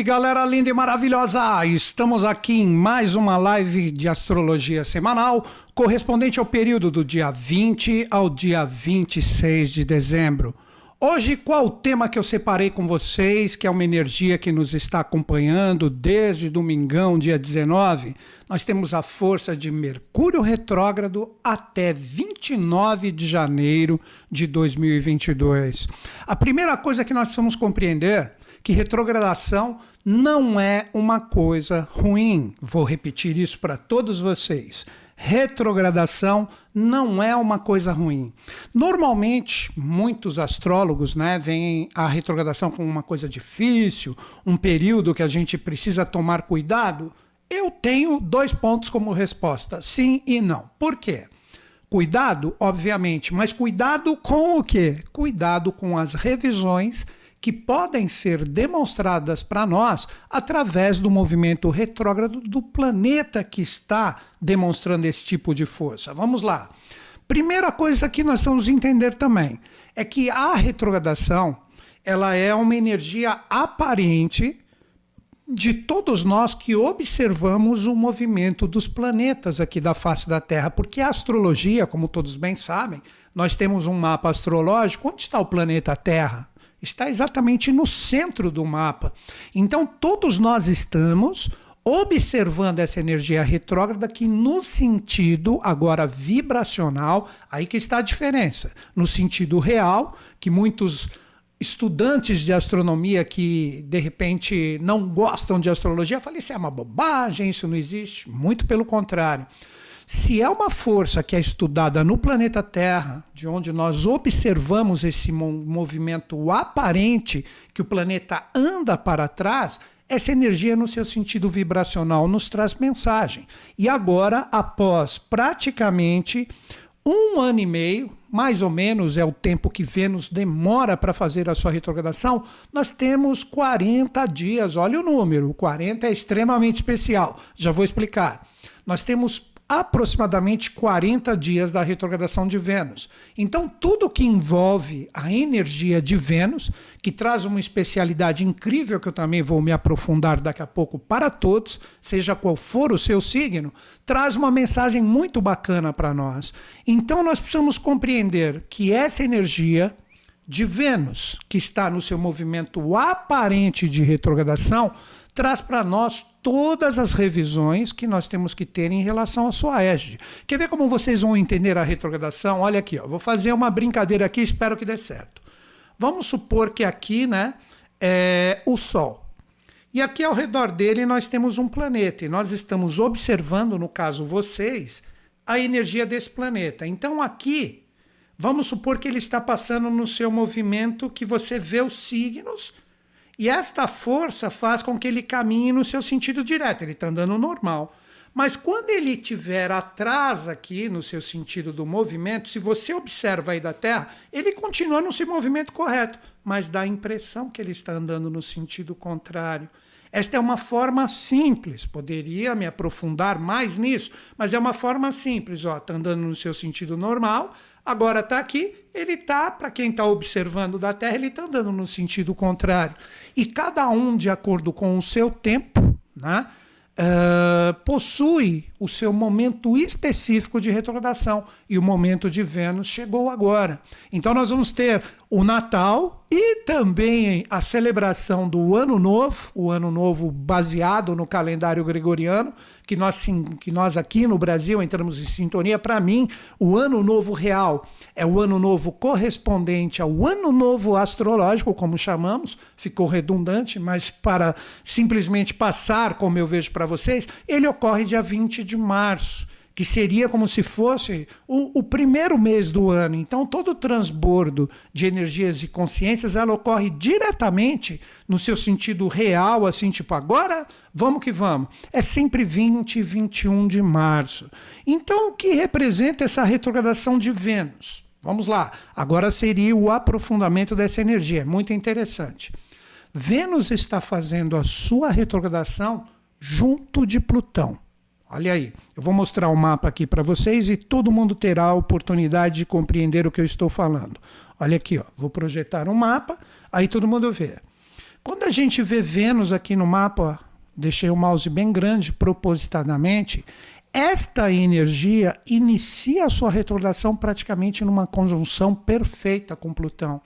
Salve galera linda e maravilhosa! Estamos aqui em mais uma live de astrologia semanal, correspondente ao período do dia 20 ao dia 26 de dezembro. Hoje, qual o tema que eu separei com vocês, que é uma energia que nos está acompanhando desde domingão, dia 19? Nós temos a força de Mercúrio retrógrado até 29 de janeiro de 2022. A primeira coisa que nós precisamos compreender que retrogradação não é uma coisa ruim. Vou repetir isso para todos vocês. Retrogradação não é uma coisa ruim. Normalmente, muitos astrólogos né, veem a retrogradação como uma coisa difícil, um período que a gente precisa tomar cuidado. Eu tenho dois pontos como resposta: sim e não. Por quê? Cuidado, obviamente, mas cuidado com o quê? Cuidado com as revisões que podem ser demonstradas para nós através do movimento retrógrado do planeta que está demonstrando esse tipo de força. Vamos lá. Primeira coisa que nós vamos entender também é que a retrogradação ela é uma energia aparente de todos nós que observamos o movimento dos planetas aqui da face da Terra, porque a astrologia, como todos bem sabem, nós temos um mapa astrológico. Onde está o planeta Terra? Está exatamente no centro do mapa. Então, todos nós estamos observando essa energia retrógrada que no sentido agora vibracional, aí que está a diferença. No sentido real, que muitos estudantes de astronomia que de repente não gostam de astrologia, falam isso é uma bobagem, isso não existe. Muito pelo contrário. Se é uma força que é estudada no planeta Terra, de onde nós observamos esse movimento aparente que o planeta anda para trás, essa energia, no seu sentido vibracional, nos traz mensagem. E agora, após praticamente um ano e meio, mais ou menos é o tempo que Vênus demora para fazer a sua retrogradação, nós temos 40 dias. Olha o número, 40 é extremamente especial. Já vou explicar. Nós temos aproximadamente 40 dias da retrogradação de Vênus. Então, tudo que envolve a energia de Vênus, que traz uma especialidade incrível que eu também vou me aprofundar daqui a pouco para todos, seja qual for o seu signo, traz uma mensagem muito bacana para nós. Então, nós precisamos compreender que essa energia de Vênus, que está no seu movimento aparente de retrogradação, traz para nós todas as revisões que nós temos que ter em relação à sua égide. Quer ver como vocês vão entender a retrogradação? Olha aqui, ó, vou fazer uma brincadeira aqui, espero que dê certo. Vamos supor que aqui, né, é o Sol. E aqui ao redor dele nós temos um planeta e nós estamos observando, no caso vocês, a energia desse planeta. Então aqui, vamos supor que ele está passando no seu movimento que você vê os signos e esta força faz com que ele caminhe no seu sentido direto, ele está andando normal. Mas quando ele estiver atrás aqui, no seu sentido do movimento, se você observa aí da Terra, ele continua no seu movimento correto, mas dá a impressão que ele está andando no sentido contrário. Esta é uma forma simples, poderia me aprofundar mais nisso, mas é uma forma simples. Está andando no seu sentido normal, agora está aqui, ele está, para quem está observando da Terra, ele está andando no sentido contrário. E cada um, de acordo com o seu tempo, né, uh, possui o seu momento específico de retrogradação. E o momento de Vênus chegou agora. Então nós vamos ter o Natal e também a celebração do Ano Novo, o Ano Novo baseado no calendário gregoriano, que nós, que nós aqui no Brasil entramos em sintonia. Para mim, o Ano Novo real é o Ano Novo correspondente ao Ano Novo astrológico, como chamamos, ficou redundante, mas para simplesmente passar, como eu vejo para vocês, ele ocorre dia 20 de março que seria como se fosse o, o, primeiro mês do ano. Então, todo o transbordo de energias e consciências ela ocorre diretamente no seu sentido real, assim, tipo, agora vamos que vamos. É sempre 20 e 21 de março. Então, o que representa essa retrogradação de Vênus? Vamos lá. Agora seria o aprofundamento dessa energia. Muito interessante. Vênus está fazendo a sua retrogradação junto de Plutão. Olha aí, eu vou mostrar o mapa aqui para vocês e todo mundo terá a oportunidade de compreender o que eu estou falando. Olha aqui, ó, vou projetar um mapa, aí todo mundo vê. Quando a gente vê Vênus aqui no mapa, deixei o mouse bem grande propositadamente, esta energia inicia a sua retrogradação praticamente numa conjunção perfeita com Plutão.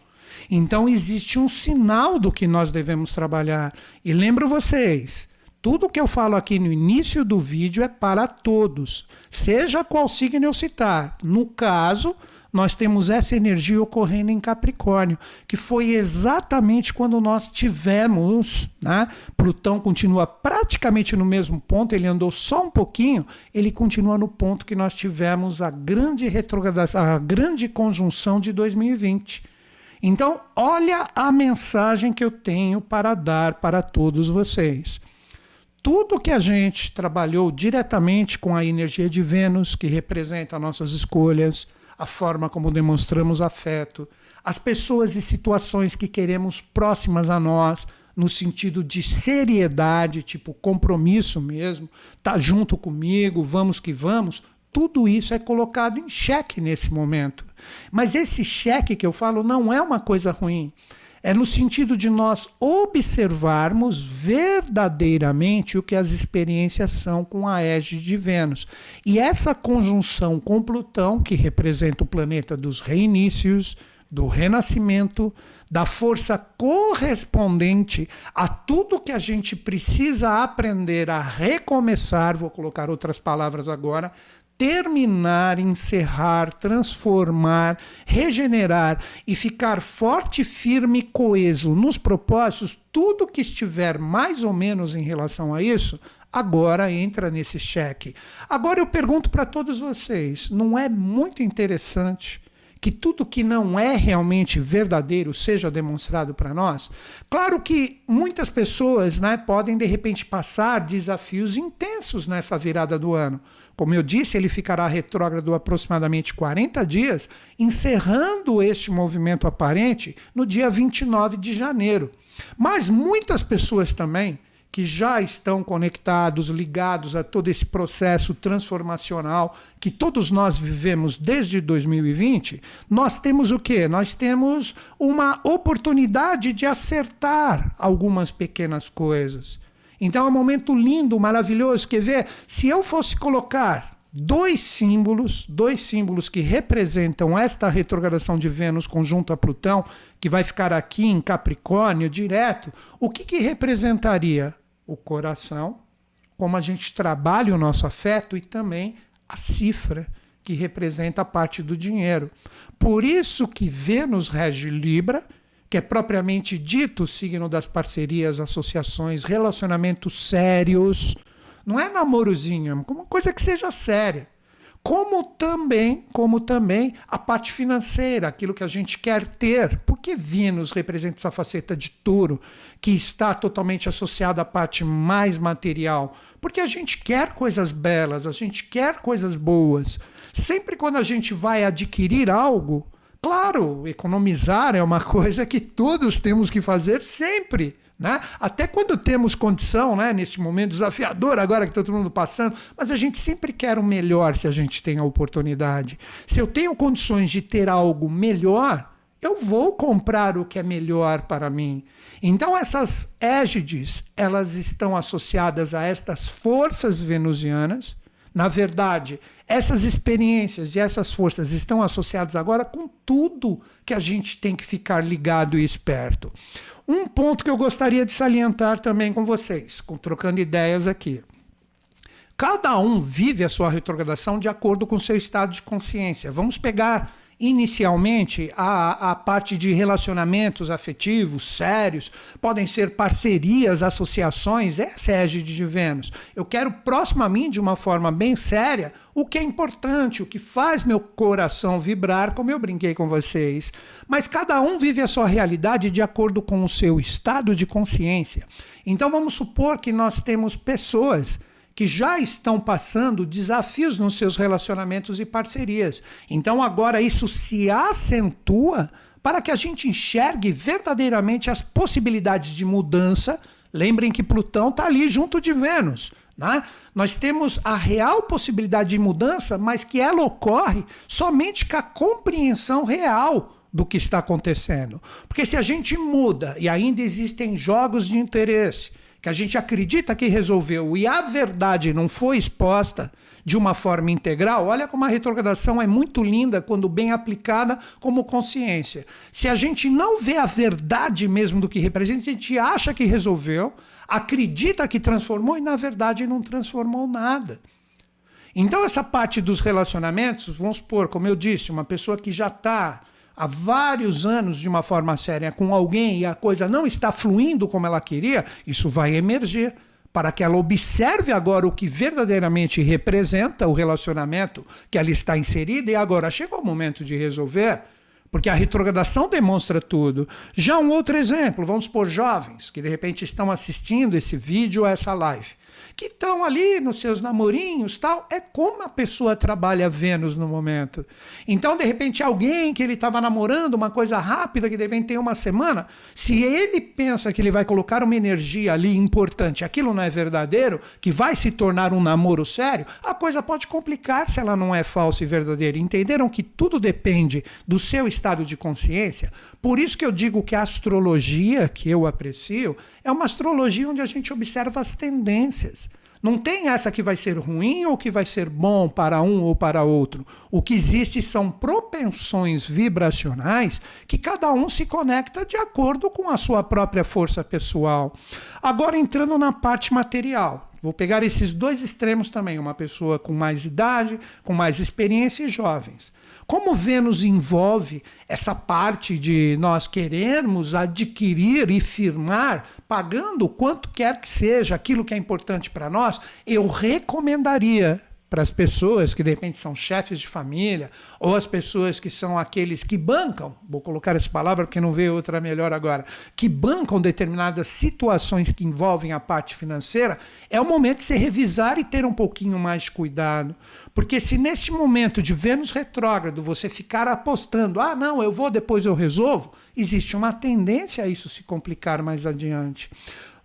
Então existe um sinal do que nós devemos trabalhar. E lembro vocês, tudo que eu falo aqui no início do vídeo é para todos, seja qual signo eu citar. No caso, nós temos essa energia ocorrendo em Capricórnio, que foi exatamente quando nós tivemos, né? Plutão continua praticamente no mesmo ponto, ele andou só um pouquinho, ele continua no ponto que nós tivemos a grande retrogradação, a grande conjunção de 2020. Então, olha a mensagem que eu tenho para dar para todos vocês tudo que a gente trabalhou diretamente com a energia de Vênus, que representa nossas escolhas, a forma como demonstramos afeto, as pessoas e situações que queremos próximas a nós, no sentido de seriedade, tipo compromisso mesmo, tá junto comigo, vamos que vamos, tudo isso é colocado em xeque nesse momento. Mas esse xeque que eu falo não é uma coisa ruim é no sentido de nós observarmos verdadeiramente o que as experiências são com a égide de Vênus. E essa conjunção com Plutão, que representa o planeta dos reinícios, do renascimento, da força correspondente a tudo que a gente precisa aprender a recomeçar, vou colocar outras palavras agora, terminar, encerrar, transformar, regenerar e ficar forte, firme coeso nos propósitos, tudo que estiver mais ou menos em relação a isso, agora entra nesse cheque. Agora eu pergunto para todos vocês: não é muito interessante que tudo que não é realmente verdadeiro seja demonstrado para nós? Claro que muitas pessoas né, podem de repente passar desafios intensos nessa virada do ano. Como eu disse, ele ficará retrógrado aproximadamente 40 dias, encerrando este movimento aparente no dia 29 de janeiro. Mas muitas pessoas também que já estão conectados, ligados a todo esse processo transformacional que todos nós vivemos desde 2020, nós temos o quê? Nós temos uma oportunidade de acertar algumas pequenas coisas. Então é um momento lindo, maravilhoso. Quer ver? Se eu fosse colocar dois símbolos, dois símbolos que representam esta retrogradação de Vênus conjunto a Plutão, que vai ficar aqui em Capricórnio direto, o que, que representaria? o coração, como a gente trabalha o nosso afeto e também a cifra que representa a parte do dinheiro. Por isso que Vênus rege Libra, que é propriamente dito signo das parcerias, associações, relacionamentos sérios. Não é namorozinho, é uma coisa que seja séria como também, como também a parte financeira, aquilo que a gente quer ter. Porque Vênus representa essa faceta de touro que está totalmente associada à parte mais material? Porque a gente quer coisas belas, a gente quer coisas boas. Sempre quando a gente vai adquirir algo, claro, economizar é uma coisa que todos temos que fazer sempre. Né? Até quando temos condição, né, nesse momento desafiador, agora que está todo mundo passando, mas a gente sempre quer o melhor se a gente tem a oportunidade. Se eu tenho condições de ter algo melhor, eu vou comprar o que é melhor para mim. Então essas égides, elas estão associadas a estas forças venusianas. Na verdade, essas experiências e essas forças estão associadas agora com tudo que a gente tem que ficar ligado e esperto. Um ponto que eu gostaria de salientar também com vocês, com, trocando ideias aqui. Cada um vive a sua retrogradação de acordo com o seu estado de consciência. Vamos pegar inicialmente a, a parte de relacionamentos afetivos sérios, podem ser parcerias, associações, essa é a égide de Vênus. Eu quero próximo a mim, de uma forma bem séria, o que é importante, o que faz meu coração vibrar, como eu brinquei com vocês. Mas cada um vive a sua realidade de acordo com o seu estado de consciência. Então vamos supor que nós temos pessoas que já estão passando desafios nos seus relacionamentos e parcerias. Então agora isso se acentua para que a gente enxergue verdadeiramente as possibilidades de mudança. Lembrem que Plutão está ali junto de Vênus. Né? Nós temos a real possibilidade de mudança, mas que ela ocorre somente com a compreensão real do que está acontecendo. Porque se a gente muda e ainda existem jogos de interesse que a gente acredita que resolveu e a verdade não foi exposta de uma forma integral, olha como a retrogradação é muito linda quando bem aplicada como consciência. Se a gente não vê a verdade mesmo do que representa, a gente acha que resolveu, acredita que transformou e na verdade não transformou nada. Então, essa parte dos relacionamentos, vamos supor, como eu disse, uma pessoa que já está há vários anos de uma forma séria com alguém e a coisa não está fluindo como ela queria, isso vai emergir para que ela observe agora o que verdadeiramente representa o relacionamento que ela está inserida e agora chegou o momento de resolver, porque a retrogradação demonstra tudo. Já um outro exemplo, vamos por jovens que de repente estão assistindo esse vídeo, essa live que estão ali nos seus namorinhos, tal. É como a pessoa trabalha Vênus no momento. Então, de repente, alguém que ele estava namorando, uma coisa rápida, que de repente tem uma semana, se ele pensa que ele vai colocar uma energia ali importante, aquilo não é verdadeiro, que vai se tornar um namoro sério, a coisa pode complicar se ela não é falsa e verdadeira. Entenderam que tudo depende do seu estado de consciência? Por isso que eu digo que a astrologia que eu aprecio é uma astrologia onde a gente observa as tendências. Não tem essa que vai ser ruim ou que vai ser bom para um ou para outro. O que existe são propensões vibracionais que cada um se conecta de acordo com a sua própria força pessoal. Agora entrando na parte material. Vou pegar esses dois extremos também, uma pessoa com mais idade, com mais experiência e jovens. Como Vênus envolve essa parte de nós querermos adquirir e firmar, pagando quanto quer que seja aquilo que é importante para nós, eu recomendaria para as pessoas que de repente são chefes de família, ou as pessoas que são aqueles que bancam, vou colocar essa palavra porque não veio outra melhor agora, que bancam determinadas situações que envolvem a parte financeira, é o momento de se revisar e ter um pouquinho mais de cuidado. Porque se neste momento de Vênus retrógrado você ficar apostando, ah, não, eu vou, depois eu resolvo, existe uma tendência a isso se complicar mais adiante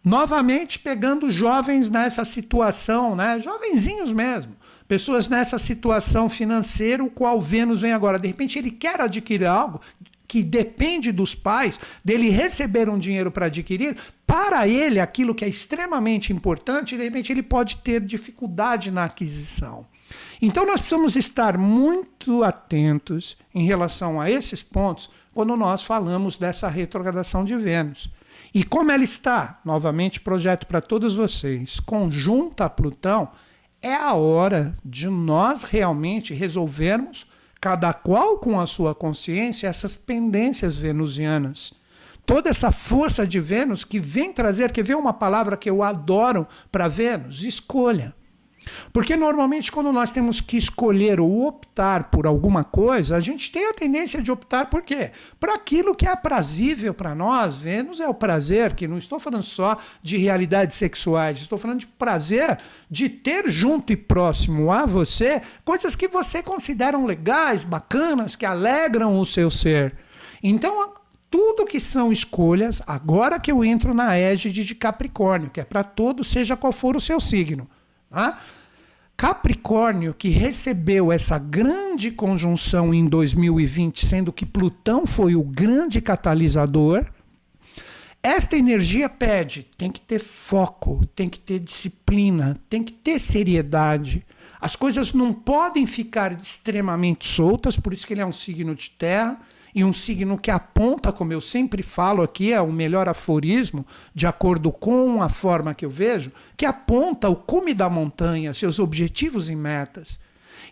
novamente pegando jovens nessa situação, né? Jovenzinhos mesmo pessoas nessa situação financeira, o qual Vênus vem agora. De repente, ele quer adquirir algo que depende dos pais, dele receber um dinheiro para adquirir, para ele aquilo que é extremamente importante, de repente ele pode ter dificuldade na aquisição. Então nós precisamos estar muito atentos em relação a esses pontos quando nós falamos dessa retrogradação de Vênus. E como ela está, novamente projeto para todos vocês, conjunta a Plutão, é a hora de nós realmente resolvermos, cada qual com a sua consciência, essas pendências venusianas. Toda essa força de Vênus que vem trazer, quer ver uma palavra que eu adoro para Vênus? Escolha. Porque normalmente, quando nós temos que escolher ou optar por alguma coisa, a gente tem a tendência de optar por quê? Para aquilo que é aprazível para nós. Vênus é o prazer, que não estou falando só de realidades sexuais, estou falando de prazer de ter junto e próximo a você coisas que você consideram legais, bacanas, que alegram o seu ser. Então, tudo que são escolhas, agora que eu entro na égide de Capricórnio, que é para todos, seja qual for o seu signo. Tá? Capricórnio, que recebeu essa grande conjunção em 2020, sendo que Plutão foi o grande catalisador, esta energia pede, tem que ter foco, tem que ter disciplina, tem que ter seriedade. As coisas não podem ficar extremamente soltas, por isso que ele é um signo de terra e um signo que aponta, como eu sempre falo aqui, é o melhor aforismo, de acordo com a forma que eu vejo, que aponta o cume da montanha, seus objetivos e metas.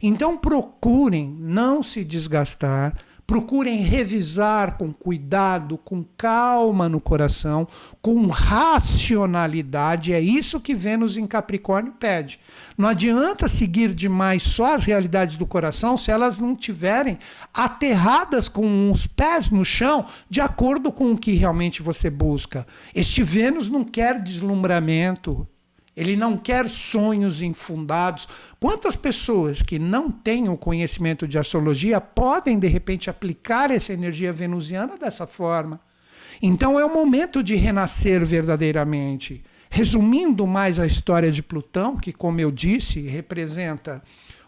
Então procurem não se desgastar, Procurem revisar com cuidado, com calma no coração, com racionalidade. É isso que Vênus em Capricórnio pede. Não adianta seguir demais só as realidades do coração se elas não tiverem aterradas com os pés no chão, de acordo com o que realmente você busca. Este Vênus não quer deslumbramento, ele não quer sonhos infundados. Quantas pessoas que não têm o conhecimento de astrologia podem, de repente, aplicar essa energia venusiana dessa forma? Então é o momento de renascer verdadeiramente. Resumindo mais a história de Plutão, que, como eu disse, representa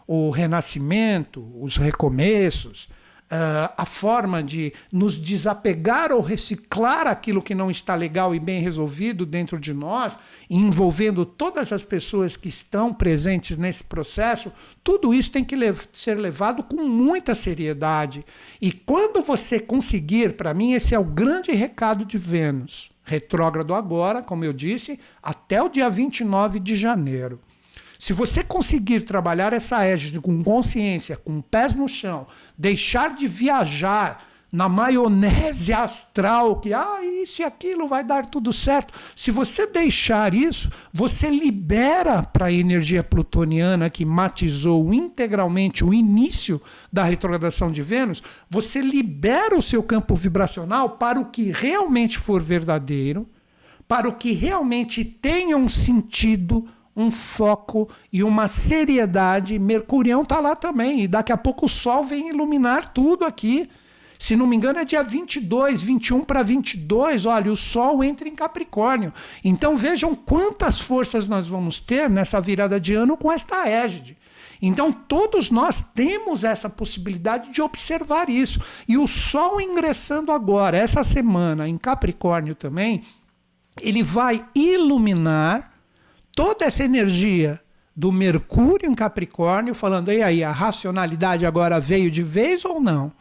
o renascimento, os recomeços, uh, a forma de nos desapegar ou reciclar aquilo que não está legal e bem resolvido dentro de nós, envolvendo todas as pessoas que estão presentes nesse processo, tudo isso tem que ser levado com muita seriedade. E quando você conseguir, para mim, esse é o grande recado de Vênus. Retrógrado agora, como eu disse, até o dia 29 de janeiro. Se você conseguir trabalhar essa égide com consciência, com pés no chão, deixar de viajar na maionese astral, que ah, isso e aquilo vai dar tudo certo. Se você deixar isso, você libera para a energia plutoniana que matizou integralmente o início da retrogradação de Vênus, você libera o seu campo vibracional para o que realmente for verdadeiro, para o que realmente tenha um sentido um foco e uma seriedade. Mercurião está lá também. E daqui a pouco o Sol vem iluminar tudo aqui. Se não me engano, é dia 22, 21 para 22. Olha, o Sol entra em Capricórnio. Então vejam quantas forças nós vamos ter nessa virada de ano com esta égide. Então, todos nós temos essa possibilidade de observar isso. E o Sol ingressando agora, essa semana, em Capricórnio também, ele vai iluminar toda essa energia do Mercúrio em Capricórnio, falando, e aí, a racionalidade agora veio de vez ou não?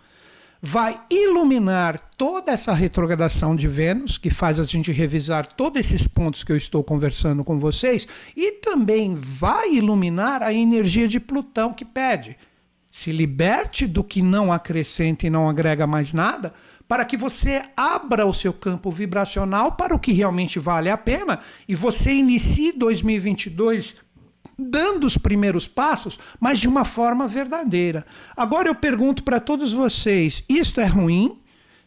Vai iluminar toda essa retrogradação de Vênus, que faz a gente revisar todos esses pontos que eu estou conversando com vocês, e também vai iluminar a energia de Plutão que pede. Se liberte do que não acrescenta e não agrega mais nada, para que você abra o seu campo vibracional para o que realmente vale a pena e você inicie 2022 dando os primeiros passos, mas de uma forma verdadeira. Agora eu pergunto para todos vocês: isto é ruim?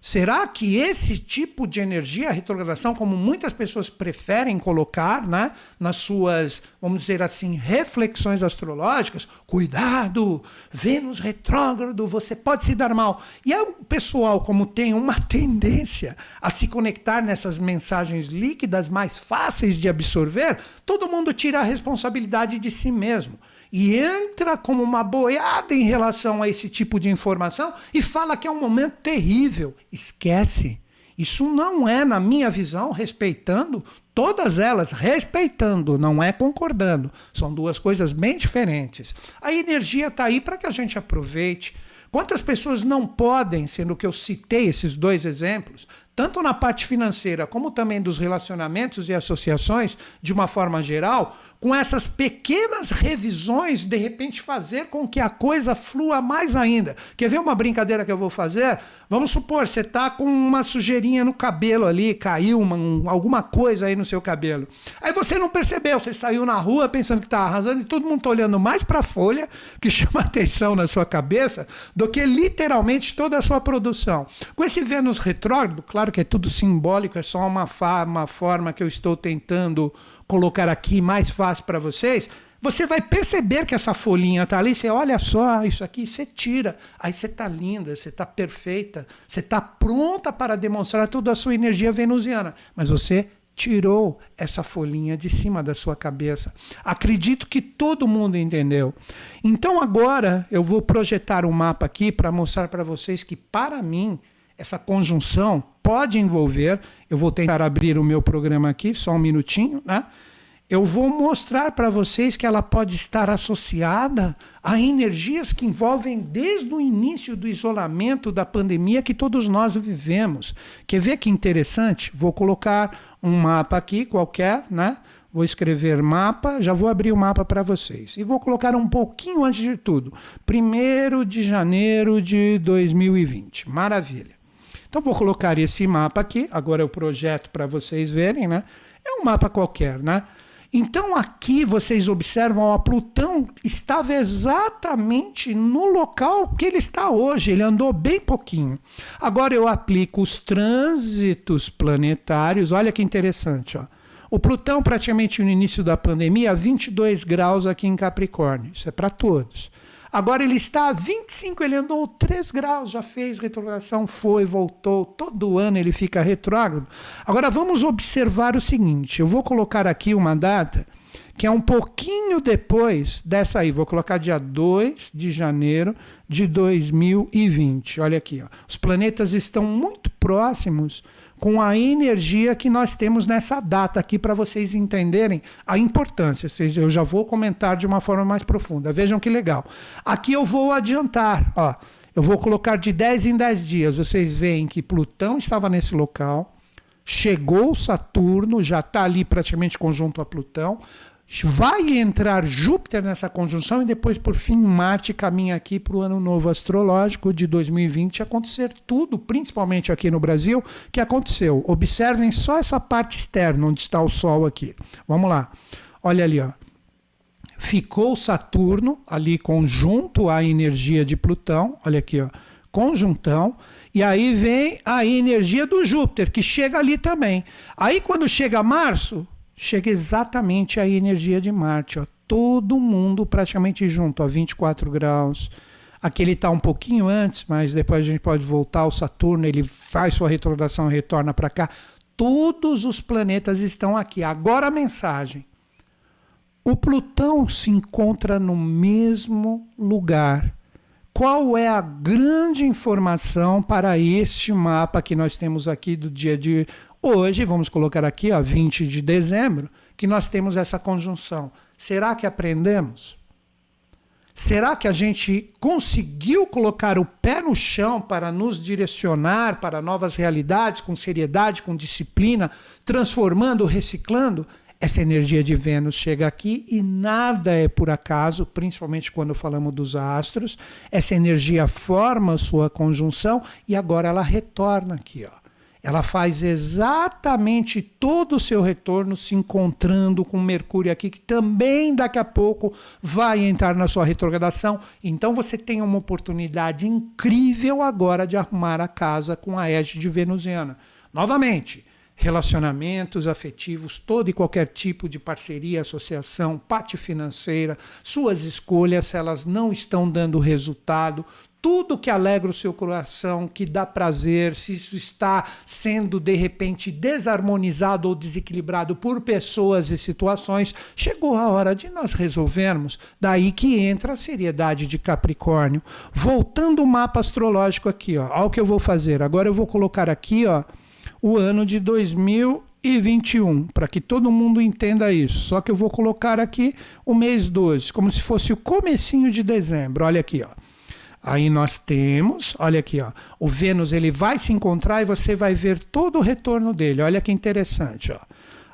Será que esse tipo de energia, a retrogradação, como muitas pessoas preferem colocar né, nas suas, vamos dizer assim, reflexões astrológicas, cuidado, Vênus retrógrado, você pode se dar mal. E é o pessoal, como tem uma tendência a se conectar nessas mensagens líquidas mais fáceis de absorver, todo mundo tira a responsabilidade de si mesmo e entra como uma boiada em relação a esse tipo de informação e fala que é um momento terrível. Esquece. Isso não é, na minha visão, respeitando todas elas, respeitando, não é concordando. São duas coisas bem diferentes. A energia está aí para que a gente aproveite. Quantas pessoas não podem, sendo que eu citei esses dois exemplos, tanto na parte financeira como também dos relacionamentos e associações, de uma forma geral, com essas pequenas revisões, de repente fazer com que a coisa flua mais ainda. Quer ver uma brincadeira que eu vou fazer? Vamos supor, você está com uma sujeirinha no cabelo ali, caiu uma, um, alguma coisa aí no seu cabelo. Aí você não percebeu, você saiu na rua pensando que está arrasando e todo mundo está olhando mais para a folha, que chama atenção na sua cabeça, do que literalmente toda a sua produção. Com esse Vênus retrógrado, claro, Claro que é tudo simbólico, é só uma, uma forma que eu estou tentando colocar aqui mais fácil para vocês. Você vai perceber que essa folhinha tá ali, você olha só, isso aqui, você tira. Aí você tá linda, você tá perfeita, você tá pronta para demonstrar toda a sua energia venusiana. Mas você tirou essa folhinha de cima da sua cabeça. Acredito que todo mundo entendeu. Então agora eu vou projetar um mapa aqui para mostrar para vocês que para mim essa conjunção pode envolver, eu vou tentar abrir o meu programa aqui, só um minutinho, né? Eu vou mostrar para vocês que ela pode estar associada a energias que envolvem desde o início do isolamento da pandemia que todos nós vivemos. Quer ver que interessante? Vou colocar um mapa aqui qualquer, né? Vou escrever mapa, já vou abrir o mapa para vocês. E vou colocar um pouquinho antes de tudo. 1 de janeiro de 2020. Maravilha. Então vou colocar esse mapa aqui, agora é o projeto para vocês verem, né? É um mapa qualquer, né? Então aqui vocês observam, a Plutão estava exatamente no local que ele está hoje, ele andou bem pouquinho. Agora eu aplico os trânsitos planetários, olha que interessante, ó. O Plutão praticamente no início da pandemia, 22 graus aqui em Capricórnio, isso é para todos. Agora ele está a 25, ele andou 3 graus, já fez retrogradação, foi, voltou. Todo ano ele fica retrógrado. Agora vamos observar o seguinte: eu vou colocar aqui uma data que é um pouquinho depois dessa aí. Vou colocar dia 2 de janeiro de 2020. Olha aqui, ó. os planetas estão muito próximos com a energia que nós temos nessa data aqui para vocês entenderem a importância. Eu já vou comentar de uma forma mais profunda. Vejam que legal. Aqui eu vou adiantar, ó. Eu vou colocar de 10 em 10 dias. Vocês veem que Plutão estava nesse local, chegou Saturno, já está ali praticamente conjunto a Plutão. Vai entrar Júpiter nessa conjunção e depois, por fim, Marte caminha aqui para o ano novo astrológico de 2020 acontecer tudo, principalmente aqui no Brasil, que aconteceu. Observem só essa parte externa, onde está o Sol aqui. Vamos lá. Olha ali, ó. Ficou Saturno ali conjunto à energia de Plutão. Olha aqui, ó. Conjuntão. E aí vem a energia do Júpiter, que chega ali também. Aí quando chega março, chega exatamente a energia de Marte. Ó. Todo mundo praticamente junto, a 24 graus. Aqui ele está um pouquinho antes, mas depois a gente pode voltar ao Saturno, ele faz sua retrogradação e retorna para cá. Todos os planetas estão aqui. Agora a mensagem. O Plutão se encontra no mesmo lugar. Qual é a grande informação para este mapa que nós temos aqui do dia de Hoje, vamos colocar aqui, ó, 20 de dezembro, que nós temos essa conjunção. Será que aprendemos? Será que a gente conseguiu colocar o pé no chão para nos direcionar para novas realidades com seriedade, com disciplina, transformando, reciclando? Essa energia de Vênus chega aqui e nada é por acaso, principalmente quando falamos dos astros. Essa energia forma sua conjunção e agora ela retorna aqui, ó ela faz exatamente todo o seu retorno se encontrando com Mercúrio aqui, que também daqui a pouco vai entrar na sua retrogradação. Então você tem uma oportunidade incrível agora de arrumar a casa com a égide venusiana. Novamente, relacionamentos afetivos, todo e qualquer tipo de parceria, associação, parte financeira, suas escolhas, se elas não estão dando resultado, tudo que alegra o seu coração, que dá prazer, se isso está sendo de repente desarmonizado ou desequilibrado por pessoas e situações, chegou a hora de nós resolvermos. Daí que entra a seriedade de Capricórnio. Voltando o mapa astrológico aqui, ó, olha o que eu vou fazer. Agora eu vou colocar aqui, ó, o ano de 2021, para que todo mundo entenda isso. Só que eu vou colocar aqui o mês 12, como se fosse o comecinho de dezembro. Olha aqui, ó. Aí nós temos, olha aqui, ó, o Vênus ele vai se encontrar e você vai ver todo o retorno dele. Olha que interessante, ó.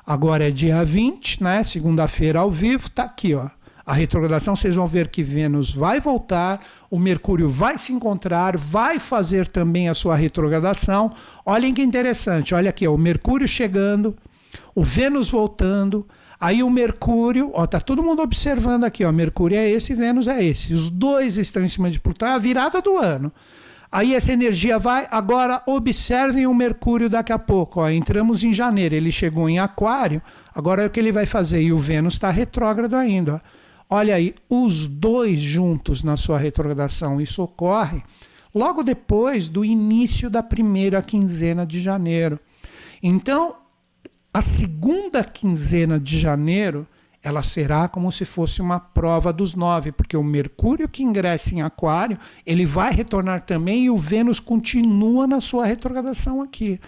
Agora é dia 20, né? Segunda-feira ao vivo, tá aqui, ó. A retrogradação, vocês vão ver que Vênus vai voltar, o Mercúrio vai se encontrar, vai fazer também a sua retrogradação. Olhem que interessante, olha aqui, ó, o Mercúrio chegando, o Vênus voltando, Aí o Mercúrio, ó, tá todo mundo observando aqui, ó, Mercúrio é esse, Vênus é esse. Os dois estão em cima de Plutão, a virada do ano. Aí essa energia vai, agora observem o Mercúrio daqui a pouco, ó, entramos em janeiro, ele chegou em Aquário, agora é o que ele vai fazer e o Vênus está retrógrado ainda, ó. Olha aí, os dois juntos na sua retrogradação, isso ocorre logo depois do início da primeira quinzena de janeiro. Então, a segunda quinzena de janeiro ela será como se fosse uma prova dos nove, porque o Mercúrio que ingressa em Aquário, ele vai retornar também e o Vênus continua na sua retrogradação aqui.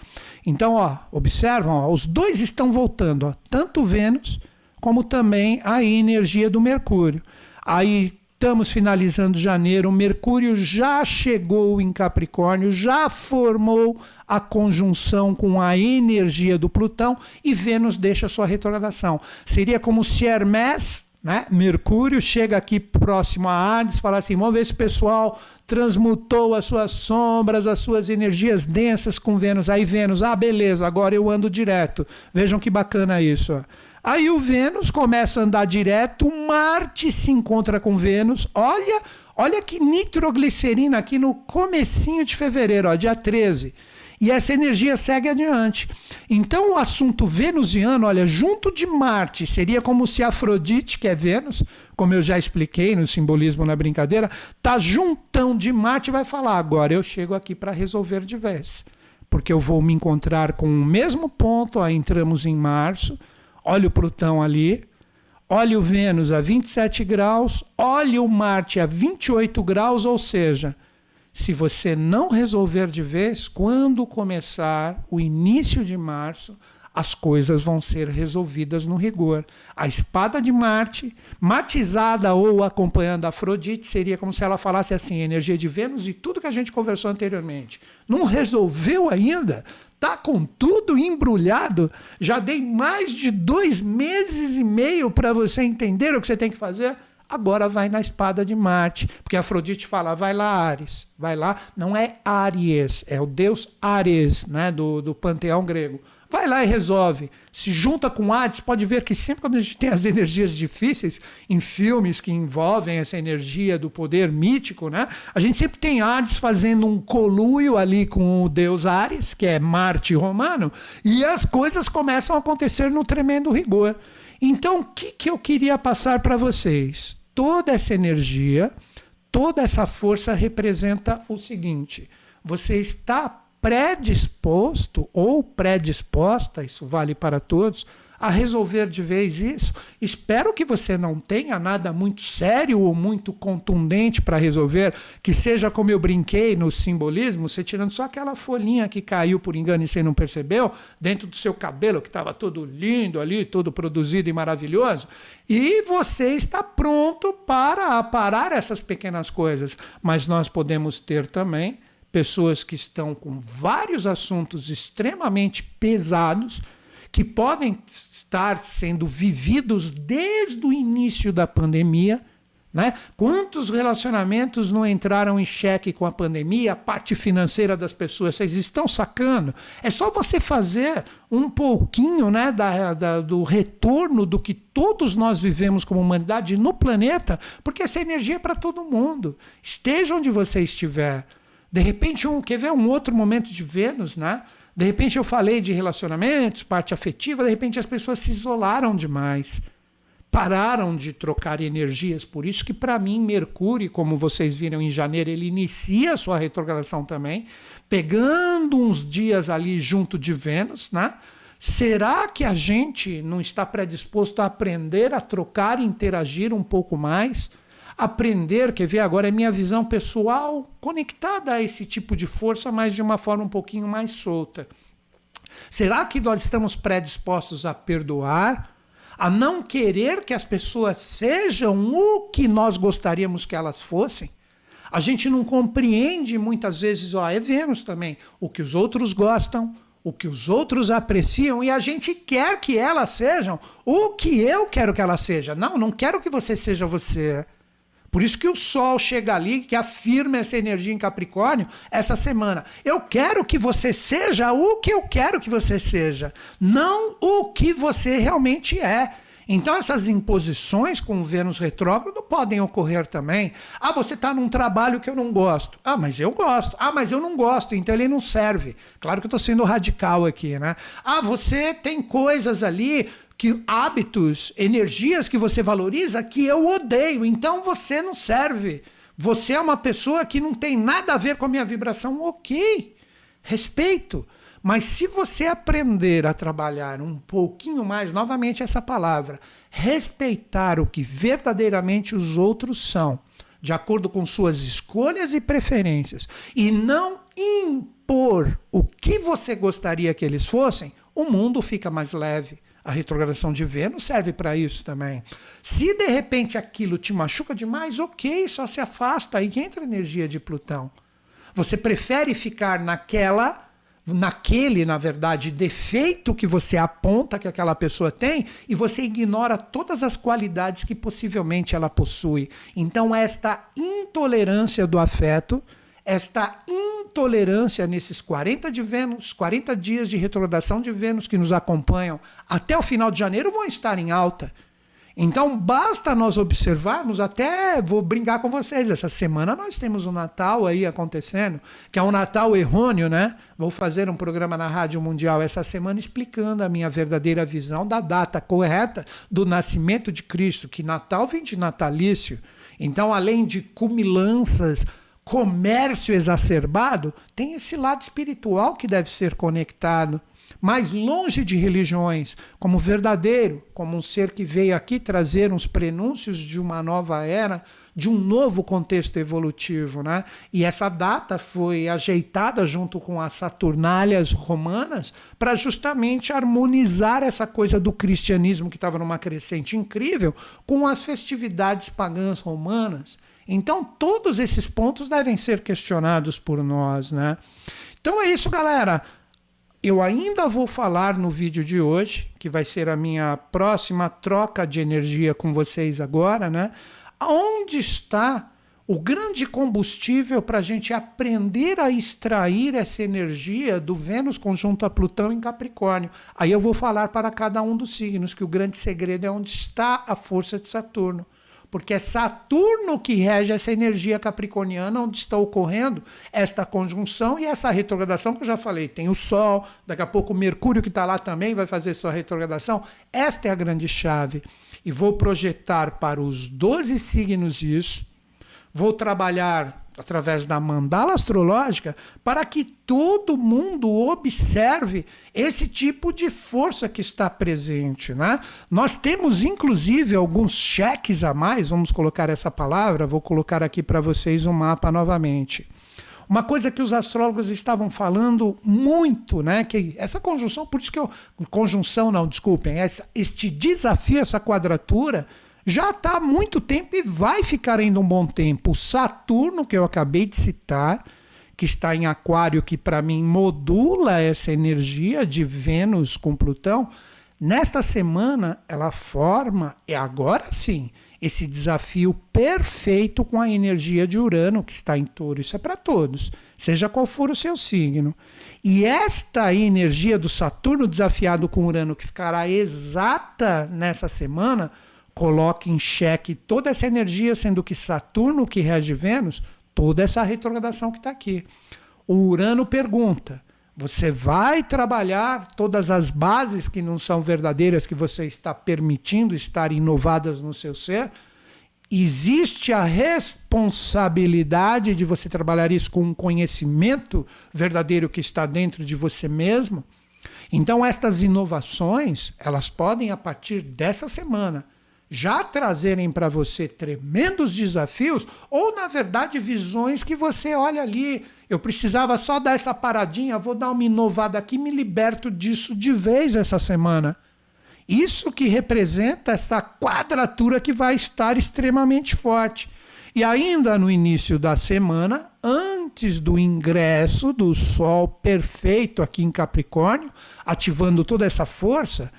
Então, ó, observam, ó, os dois estão voltando, ó, tanto o Vênus como também a energia do Mercúrio. Aí Estamos finalizando janeiro, Mercúrio já chegou em Capricórnio, já formou a conjunção com a energia do Plutão e Vênus deixa sua retrogradação. Seria como se Hermes, né, Mercúrio, chega aqui próximo a Hades, fala assim: vamos ver se o pessoal transmutou as suas sombras, as suas energias densas com Vênus. Aí Vênus, ah, beleza, agora eu ando direto. Vejam que bacana isso. Aí o Vênus começa a andar direto, Marte se encontra com Vênus. Olha, olha que nitroglicerina aqui no comecinho de fevereiro, ó, dia 13. E essa energia segue adiante. Então o assunto venusiano, olha, junto de Marte, seria como se Afrodite, que é Vênus, como eu já expliquei no simbolismo na brincadeira, tá juntão de Marte vai falar: agora eu chego aqui para resolver de vez. Porque eu vou me encontrar com o mesmo ponto, ó, entramos em março, Olha o Plutão ali. olhe o Vênus a 27 graus, olhe o Marte a 28 graus, ou seja, se você não resolver de vez, quando começar o início de março, as coisas vão ser resolvidas no rigor. A espada de Marte, matizada ou acompanhando a Afrodite, seria como se ela falasse assim: energia de Vênus e tudo que a gente conversou anteriormente. Não resolveu ainda? Tá com tudo embrulhado? Já dei mais de dois meses e meio para você entender o que você tem que fazer? agora vai na espada de Marte, porque Afrodite fala, vai lá Ares, vai lá, não é Aries, é o deus Ares, né, do, do panteão grego. Vai lá e resolve. Se junta com Hades, pode ver que sempre quando a gente tem as energias difíceis em filmes que envolvem essa energia do poder mítico, né? A gente sempre tem Hades fazendo um coluio ali com o deus Ares, que é Marte romano, e as coisas começam a acontecer no tremendo rigor. Então, o que, que eu queria passar para vocês? Toda essa energia, toda essa força representa o seguinte: você está predisposto ou predisposta, isso vale para todos, a resolver de vez isso. Espero que você não tenha nada muito sério ou muito contundente para resolver, que seja como eu brinquei no simbolismo, você tirando só aquela folhinha que caiu por engano e você não percebeu, dentro do seu cabelo que estava todo lindo ali, todo produzido e maravilhoso, e você está pronto para aparar essas pequenas coisas. Mas nós podemos ter também pessoas que estão com vários assuntos extremamente pesados que podem estar sendo vividos desde o início da pandemia. Né? Quantos relacionamentos não entraram em xeque com a pandemia, a parte financeira das pessoas? Vocês estão sacando? É só você fazer um pouquinho né, da, da, do retorno do que todos nós vivemos como humanidade no planeta, porque essa energia é para todo mundo. Esteja onde você estiver. De repente, um, quer ver um outro momento de Vênus, né? De repente eu falei de relacionamentos, parte afetiva, de repente as pessoas se isolaram demais. Pararam de trocar energias. Por isso que, para mim, Mercúrio, como vocês viram em janeiro, ele inicia a sua retrogradação também, pegando uns dias ali junto de Vênus, né? Será que a gente não está predisposto a aprender a trocar e interagir um pouco mais? Aprender, quer ver agora é minha visão pessoal conectada a esse tipo de força, mas de uma forma um pouquinho mais solta. Será que nós estamos predispostos a perdoar, a não querer que as pessoas sejam o que nós gostaríamos que elas fossem? A gente não compreende muitas vezes, ó, é Vênus também, o que os outros gostam, o que os outros apreciam e a gente quer que elas sejam o que eu quero que elas sejam. Não, não quero que você seja você. Por isso que o Sol chega ali, que afirma essa energia em Capricórnio essa semana. Eu quero que você seja o que eu quero que você seja, não o que você realmente é. Então, essas imposições com o Vênus retrógrado podem ocorrer também. Ah, você está num trabalho que eu não gosto. Ah, mas eu gosto. Ah, mas eu não gosto, então ele não serve. Claro que eu estou sendo radical aqui, né? Ah, você tem coisas ali que hábitos, energias que você valoriza que eu odeio. Então você não serve. Você é uma pessoa que não tem nada a ver com a minha vibração. Ok, respeito. Mas se você aprender a trabalhar um pouquinho mais, novamente essa palavra, respeitar o que verdadeiramente os outros são, de acordo com suas escolhas e preferências, e não impor o que você gostaria que eles fossem, o mundo fica mais leve. A retrogradação de Vênus serve para isso também. Se de repente aquilo te machuca demais, ok, só se afasta, aí entra a energia de Plutão. Você prefere ficar naquela, naquele, na verdade, defeito que você aponta que aquela pessoa tem e você ignora todas as qualidades que possivelmente ela possui. Então, esta intolerância do afeto esta intolerância nesses 40 de Vênus, 40 dias de retrogradação de Vênus que nos acompanham até o final de janeiro vão estar em alta. Então basta nós observarmos, até vou brincar com vocês, essa semana nós temos o Natal aí acontecendo, que é um Natal errôneo, né? Vou fazer um programa na Rádio Mundial essa semana explicando a minha verdadeira visão da data correta do nascimento de Cristo, que Natal vem de natalício. Então, além de cumilanças, comércio exacerbado, tem esse lado espiritual que deve ser conectado. mais longe de religiões, como verdadeiro, como um ser que veio aqui trazer uns prenúncios de uma nova era, de um novo contexto evolutivo. Né? E essa data foi ajeitada junto com as Saturnálias romanas para justamente harmonizar essa coisa do cristianismo que estava numa crescente incrível com as festividades pagãs romanas. Então, todos esses pontos devem ser questionados por nós. Né? Então é isso, galera. Eu ainda vou falar no vídeo de hoje, que vai ser a minha próxima troca de energia com vocês agora, né? Onde está o grande combustível para a gente aprender a extrair essa energia do Vênus conjunto a Plutão em Capricórnio. Aí eu vou falar para cada um dos signos que o grande segredo é onde está a força de Saturno porque é Saturno que rege essa energia capricorniana, onde está ocorrendo esta conjunção e essa retrogradação que eu já falei. Tem o Sol, daqui a pouco o Mercúrio que está lá também vai fazer sua retrogradação. Esta é a grande chave. E vou projetar para os 12 signos isso. Vou trabalhar através da mandala astrológica, para que todo mundo observe esse tipo de força que está presente. Né? Nós temos, inclusive, alguns cheques a mais, vamos colocar essa palavra, vou colocar aqui para vocês o um mapa novamente. Uma coisa que os astrólogos estavam falando muito, né? Que essa conjunção, por isso que eu. Conjunção, não, desculpem, essa, este desafio, essa quadratura, já está há muito tempo e vai ficar ainda um bom tempo. O Saturno, que eu acabei de citar, que está em Aquário, que para mim modula essa energia de Vênus com Plutão, nesta semana ela forma, e agora sim, esse desafio perfeito com a energia de Urano, que está em touro. Isso é para todos, seja qual for o seu signo. E esta energia do Saturno desafiado com Urano, que ficará exata nessa semana coloca em xeque toda essa energia, sendo que Saturno, que rege Vênus, toda essa retrogradação que está aqui. O Urano pergunta: você vai trabalhar todas as bases que não são verdadeiras, que você está permitindo estar inovadas no seu ser? Existe a responsabilidade de você trabalhar isso com um conhecimento verdadeiro que está dentro de você mesmo? Então, estas inovações, elas podem, a partir dessa semana, já trazerem para você tremendos desafios, ou na verdade visões que você olha ali. Eu precisava só dar essa paradinha, vou dar uma inovada aqui, me liberto disso de vez essa semana. Isso que representa essa quadratura que vai estar extremamente forte. E ainda no início da semana, antes do ingresso do Sol perfeito aqui em Capricórnio, ativando toda essa força,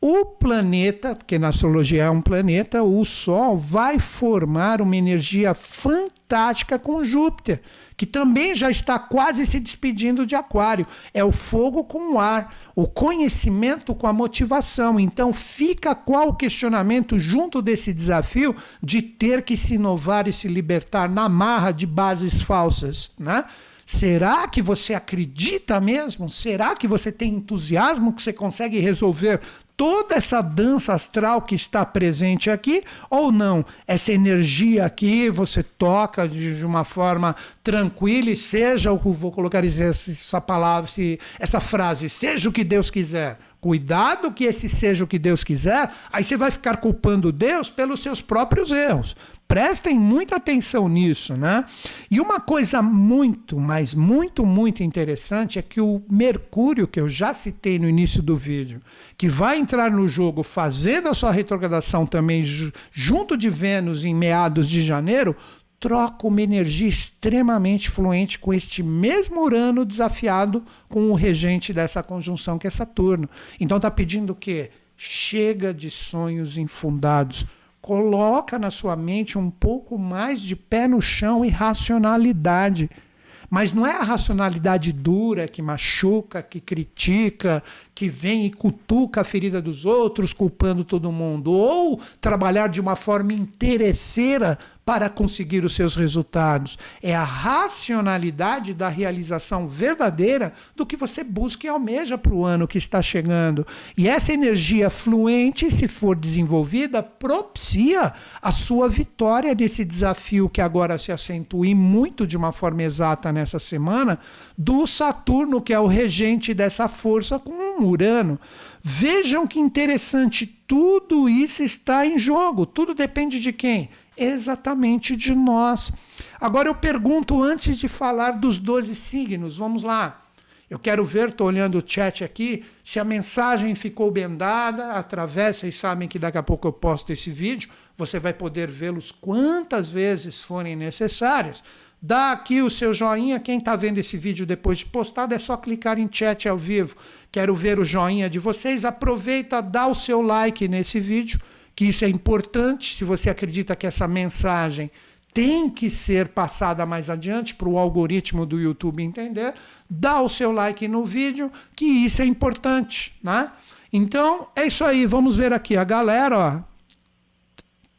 o planeta, porque na astrologia é um planeta, o Sol vai formar uma energia fantástica com Júpiter, que também já está quase se despedindo de Aquário. É o fogo com o ar, o conhecimento com a motivação. Então fica qual o questionamento junto desse desafio de ter que se inovar e se libertar na marra de bases falsas, né? Será que você acredita mesmo? Será que você tem entusiasmo que você consegue resolver toda essa dança astral que está presente aqui ou não? Essa energia aqui você toca de uma forma tranquila e seja o que vou colocar essa palavra, essa frase, seja o que Deus quiser. Cuidado que esse seja o que Deus quiser, aí você vai ficar culpando Deus pelos seus próprios erros. Prestem muita atenção nisso, né? E uma coisa muito, mas muito, muito interessante é que o Mercúrio, que eu já citei no início do vídeo, que vai entrar no jogo fazendo a sua retrogradação também junto de Vênus em meados de janeiro, troca uma energia extremamente fluente com este mesmo Urano desafiado com o regente dessa conjunção que é Saturno. Então está pedindo o quê? Chega de sonhos infundados Coloca na sua mente um pouco mais de pé no chão e racionalidade. Mas não é a racionalidade dura que machuca, que critica, que vem e cutuca a ferida dos outros, culpando todo mundo, ou trabalhar de uma forma interesseira para conseguir os seus resultados. É a racionalidade da realização verdadeira do que você busca e almeja para o ano que está chegando. E essa energia fluente, se for desenvolvida, propicia a sua vitória nesse desafio que agora se acentua e muito de uma forma exata nessa semana, do Saturno, que é o regente dessa força, com um Urano. Vejam que interessante, tudo isso está em jogo, tudo depende de quem? exatamente de nós. Agora eu pergunto antes de falar dos 12 signos, vamos lá. Eu quero ver, estou olhando o chat aqui, se a mensagem ficou bem dada, através, vocês sabem que daqui a pouco eu posto esse vídeo, você vai poder vê-los quantas vezes forem necessárias. Dá aqui o seu joinha, quem está vendo esse vídeo depois de postado, é só clicar em chat ao vivo. Quero ver o joinha de vocês, aproveita, dá o seu like nesse vídeo, que isso é importante, se você acredita que essa mensagem tem que ser passada mais adiante para o algoritmo do YouTube entender, dá o seu like no vídeo, que isso é importante, né? Então, é isso aí, vamos ver aqui a galera, ó,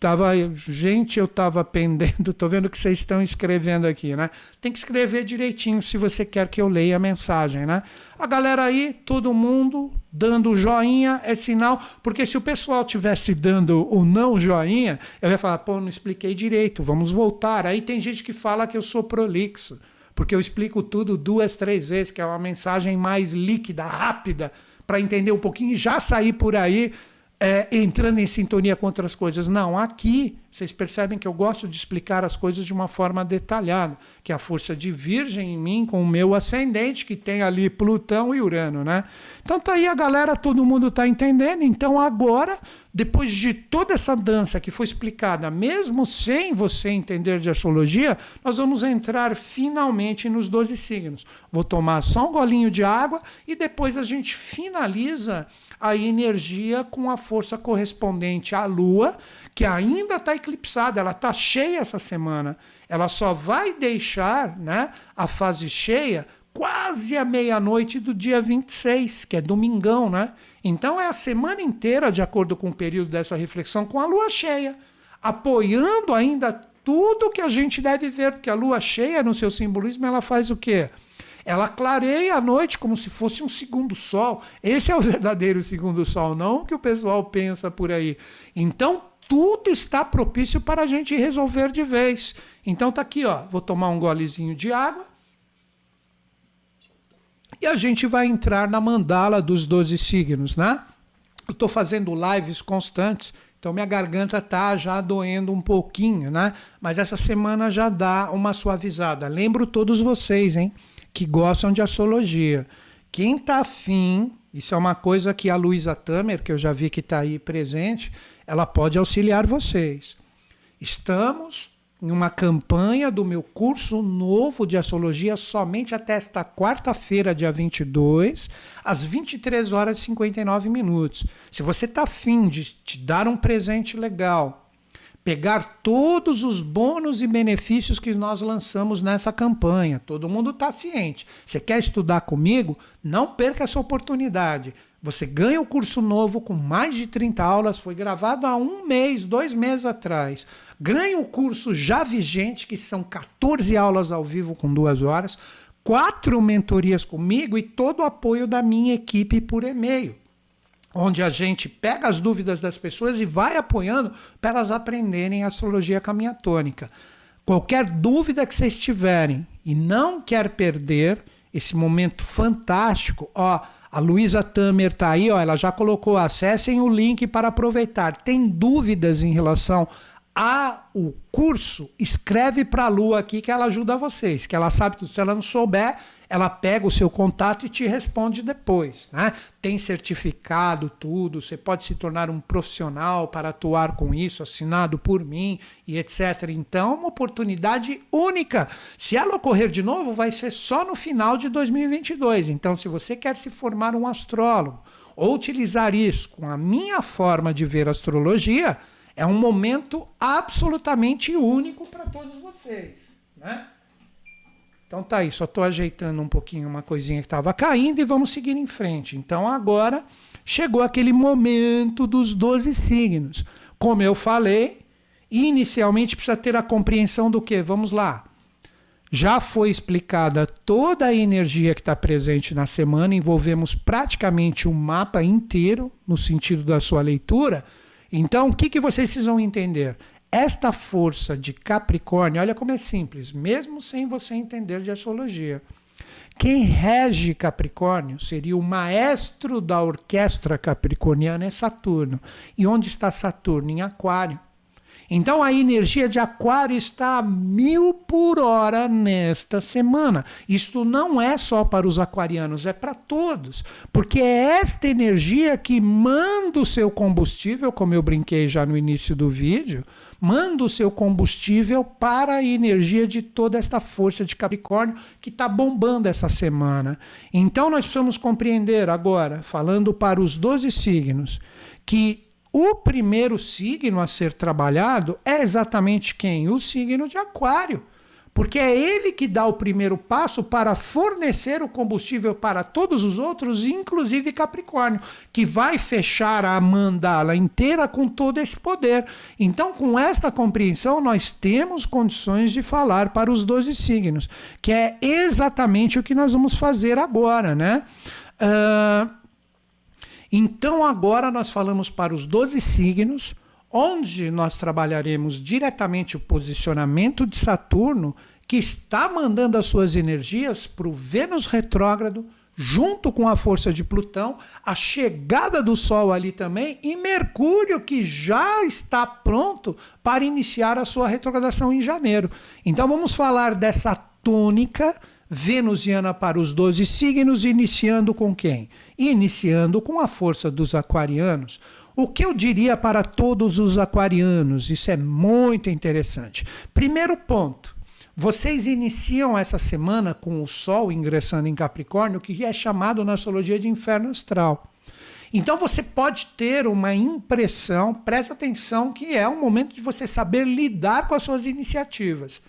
Tava, gente, eu estava pendendo, estou vendo que vocês estão escrevendo aqui, né? Tem que escrever direitinho se você quer que eu leia a mensagem, né? A galera aí, todo mundo dando joinha é sinal, porque se o pessoal tivesse dando o não joinha, eu ia falar, pô, não expliquei direito, vamos voltar. Aí tem gente que fala que eu sou prolixo, porque eu explico tudo duas, três vezes, que é uma mensagem mais líquida, rápida, para entender um pouquinho e já sair por aí é, entrando em sintonia com outras coisas. Não, aqui vocês percebem que eu gosto de explicar as coisas de uma forma detalhada, que a força de Virgem em mim com o meu ascendente, que tem ali Plutão e Urano, né? Então tá aí a galera, todo mundo tá entendendo. Então agora, depois de toda essa dança que foi explicada, mesmo sem você entender de astrologia, nós vamos entrar finalmente nos 12 signos. Vou tomar só um golinho de água e depois a gente finaliza a energia com a força correspondente à Lua, que ainda está eclipsada, ela está cheia essa semana. Ela só vai deixar né, a fase cheia quase à meia-noite do dia 26, que é domingão, né? Então é a semana inteira, de acordo com o período dessa reflexão, com a lua cheia, apoiando ainda tudo que a gente deve ver, porque a lua cheia, no seu simbolismo, ela faz o quê? Ela clareia a noite como se fosse um segundo sol. Esse é o verdadeiro segundo sol, não o que o pessoal pensa por aí. Então, tudo está propício para a gente resolver de vez. Então tá aqui, ó, vou tomar um golezinho de água. E a gente vai entrar na mandala dos 12 signos, né? Eu estou fazendo lives constantes, então minha garganta tá já doendo um pouquinho, né? Mas essa semana já dá uma suavizada. Lembro todos vocês, hein? Que gostam de astrologia. Quem está afim, isso é uma coisa que a Luísa Tamer, que eu já vi que está aí presente, ela pode auxiliar vocês. Estamos em uma campanha do meu curso novo de astrologia somente até esta quarta-feira, dia 22, às 23 horas e 59 minutos. Se você está afim de te dar um presente legal, pegar todos os bônus e benefícios que nós lançamos nessa campanha. Todo mundo está ciente. Você quer estudar comigo? Não perca essa oportunidade. Você ganha o curso novo com mais de 30 aulas, foi gravado há um mês, dois meses atrás. Ganha o curso já vigente, que são 14 aulas ao vivo com duas horas, quatro mentorias comigo e todo o apoio da minha equipe por e-mail onde a gente pega as dúvidas das pessoas e vai apoiando para elas aprenderem astrologia caminhatônica. Qualquer dúvida que vocês tiverem e não quer perder esse momento fantástico, ó, a Luísa Tamer tá aí, ó, ela já colocou, acessem o link para aproveitar. Tem dúvidas em relação a o curso, escreve para a Lu aqui que ela ajuda vocês, que ela sabe que se ela não souber, ela pega o seu contato e te responde depois. Né? Tem certificado, tudo, você pode se tornar um profissional para atuar com isso, assinado por mim e etc. Então, uma oportunidade única. Se ela ocorrer de novo, vai ser só no final de 2022. Então, se você quer se formar um astrólogo ou utilizar isso com a minha forma de ver astrologia, é um momento absolutamente único para todos vocês. Né? Então tá aí, só estou ajeitando um pouquinho uma coisinha que estava caindo e vamos seguir em frente. Então agora chegou aquele momento dos 12 signos. Como eu falei, inicialmente precisa ter a compreensão do que? Vamos lá. Já foi explicada toda a energia que está presente na semana, envolvemos praticamente um mapa inteiro no sentido da sua leitura. Então, o que, que vocês precisam entender? Esta força de Capricórnio, olha como é simples, mesmo sem você entender de astrologia. Quem rege Capricórnio seria o maestro da orquestra capricorniana é Saturno. E onde está Saturno? Em Aquário. Então a energia de Aquário está a mil por hora nesta semana. Isto não é só para os aquarianos, é para todos. Porque é esta energia que manda o seu combustível, como eu brinquei já no início do vídeo, manda o seu combustível para a energia de toda esta força de Capricórnio que está bombando essa semana. Então nós precisamos compreender agora, falando para os 12 signos, que o primeiro signo a ser trabalhado é exatamente quem? O signo de Aquário. Porque é ele que dá o primeiro passo para fornecer o combustível para todos os outros, inclusive Capricórnio, que vai fechar a mandala inteira com todo esse poder. Então, com esta compreensão, nós temos condições de falar para os 12 signos, que é exatamente o que nós vamos fazer agora, né? Uh, então agora nós falamos para os 12 signos, onde nós trabalharemos diretamente o posicionamento de Saturno, que está mandando as suas energias para o Vênus retrógrado, junto com a força de Plutão, a chegada do Sol ali também, e Mercúrio, que já está pronto para iniciar a sua retrogradação em janeiro. Então vamos falar dessa tônica venusiana para os 12 signos, iniciando com quem? Iniciando com a força dos aquarianos. O que eu diria para todos os aquarianos? Isso é muito interessante. Primeiro ponto. Vocês iniciam essa semana com o Sol ingressando em Capricórnio, que é chamado na astrologia de inferno astral. Então você pode ter uma impressão, presta atenção, que é um momento de você saber lidar com as suas iniciativas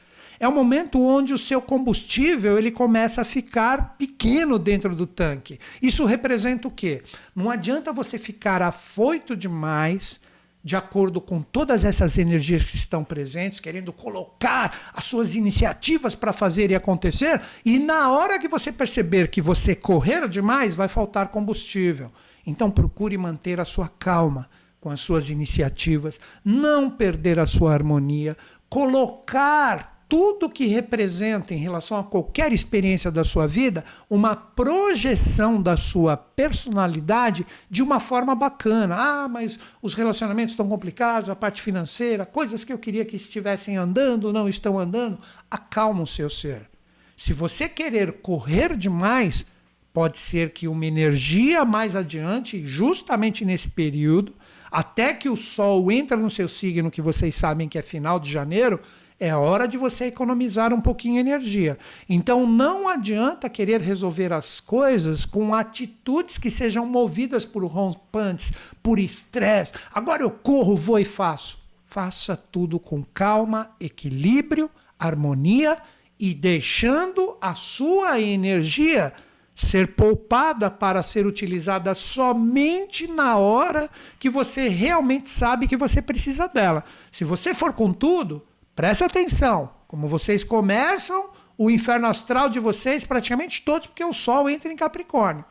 é o momento onde o seu combustível ele começa a ficar pequeno dentro do tanque. Isso representa o quê? Não adianta você ficar afoito demais de acordo com todas essas energias que estão presentes, querendo colocar as suas iniciativas para fazer e acontecer, e na hora que você perceber que você correr demais, vai faltar combustível. Então procure manter a sua calma com as suas iniciativas, não perder a sua harmonia, colocar tudo que representa em relação a qualquer experiência da sua vida uma projeção da sua personalidade de uma forma bacana. Ah, mas os relacionamentos estão complicados, a parte financeira, coisas que eu queria que estivessem andando, não estão andando. Acalma o seu ser. Se você querer correr demais, pode ser que uma energia mais adiante, justamente nesse período, até que o Sol entra no seu signo, que vocês sabem que é final de janeiro, é hora de você economizar um pouquinho de energia. Então não adianta querer resolver as coisas com atitudes que sejam movidas por rompantes, por estresse. Agora eu corro, vou e faço. Faça tudo com calma, equilíbrio, harmonia e deixando a sua energia ser poupada para ser utilizada somente na hora que você realmente sabe que você precisa dela. Se você for com tudo, Preste atenção, como vocês começam o inferno astral de vocês, praticamente todos, porque o Sol entra em Capricórnio.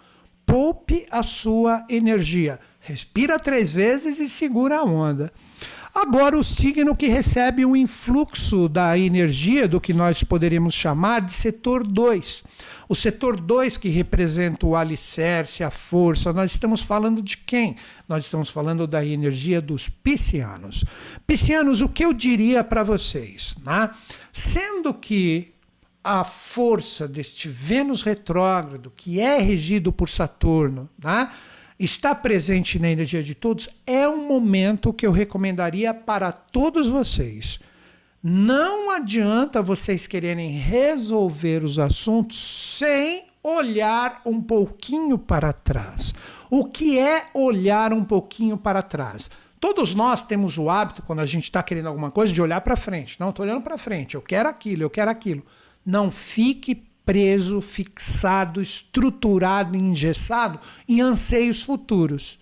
Poupe a sua energia. Respira três vezes e segura a onda. Agora, o signo que recebe um influxo da energia do que nós poderíamos chamar de setor 2. O setor 2, que representa o alicerce, a força, nós estamos falando de quem? Nós estamos falando da energia dos piscianos. Piscianos, o que eu diria para vocês? Né? Sendo que a força deste Vênus retrógrado, que é regido por Saturno, né? está presente na energia de todos, é um momento que eu recomendaria para todos vocês. Não adianta vocês quererem resolver os assuntos sem olhar um pouquinho para trás. O que é olhar um pouquinho para trás? Todos nós temos o hábito, quando a gente está querendo alguma coisa, de olhar para frente. Não, estou olhando para frente, eu quero aquilo, eu quero aquilo. Não fique preso, fixado, estruturado engessado em anseios futuros.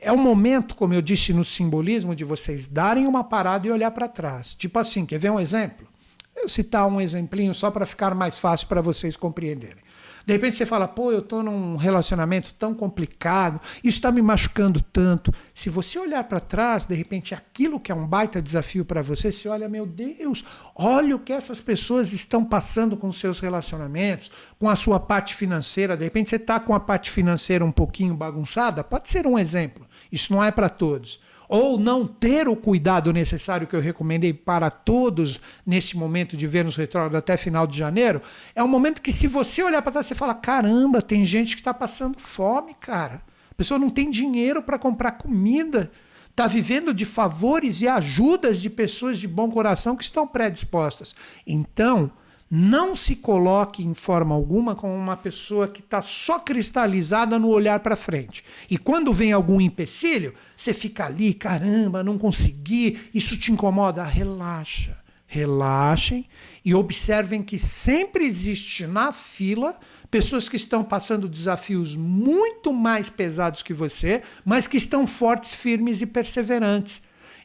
É o momento, como eu disse no simbolismo, de vocês darem uma parada e olhar para trás. Tipo assim, quer ver um exemplo? Eu citar um exemplinho só para ficar mais fácil para vocês compreenderem. De repente você fala, pô, eu estou num relacionamento tão complicado, isso está me machucando tanto. Se você olhar para trás, de repente, aquilo que é um baita desafio para você, você olha, meu Deus, olha o que essas pessoas estão passando com seus relacionamentos, com a sua parte financeira. De repente você está com a parte financeira um pouquinho bagunçada, pode ser um exemplo. Isso não é para todos ou não ter o cuidado necessário que eu recomendei para todos neste momento de Vênus retrógrado até final de janeiro, é um momento que se você olhar para trás você fala: caramba, tem gente que está passando fome, cara. A pessoa não tem dinheiro para comprar comida. Está vivendo de favores e ajudas de pessoas de bom coração que estão predispostas. Então, não se coloque em forma alguma como uma pessoa que está só cristalizada no olhar para frente. E quando vem algum empecilho, você fica ali, caramba, não consegui, isso te incomoda. Relaxa. Relaxem e observem que sempre existe na fila pessoas que estão passando desafios muito mais pesados que você, mas que estão fortes, firmes e perseverantes.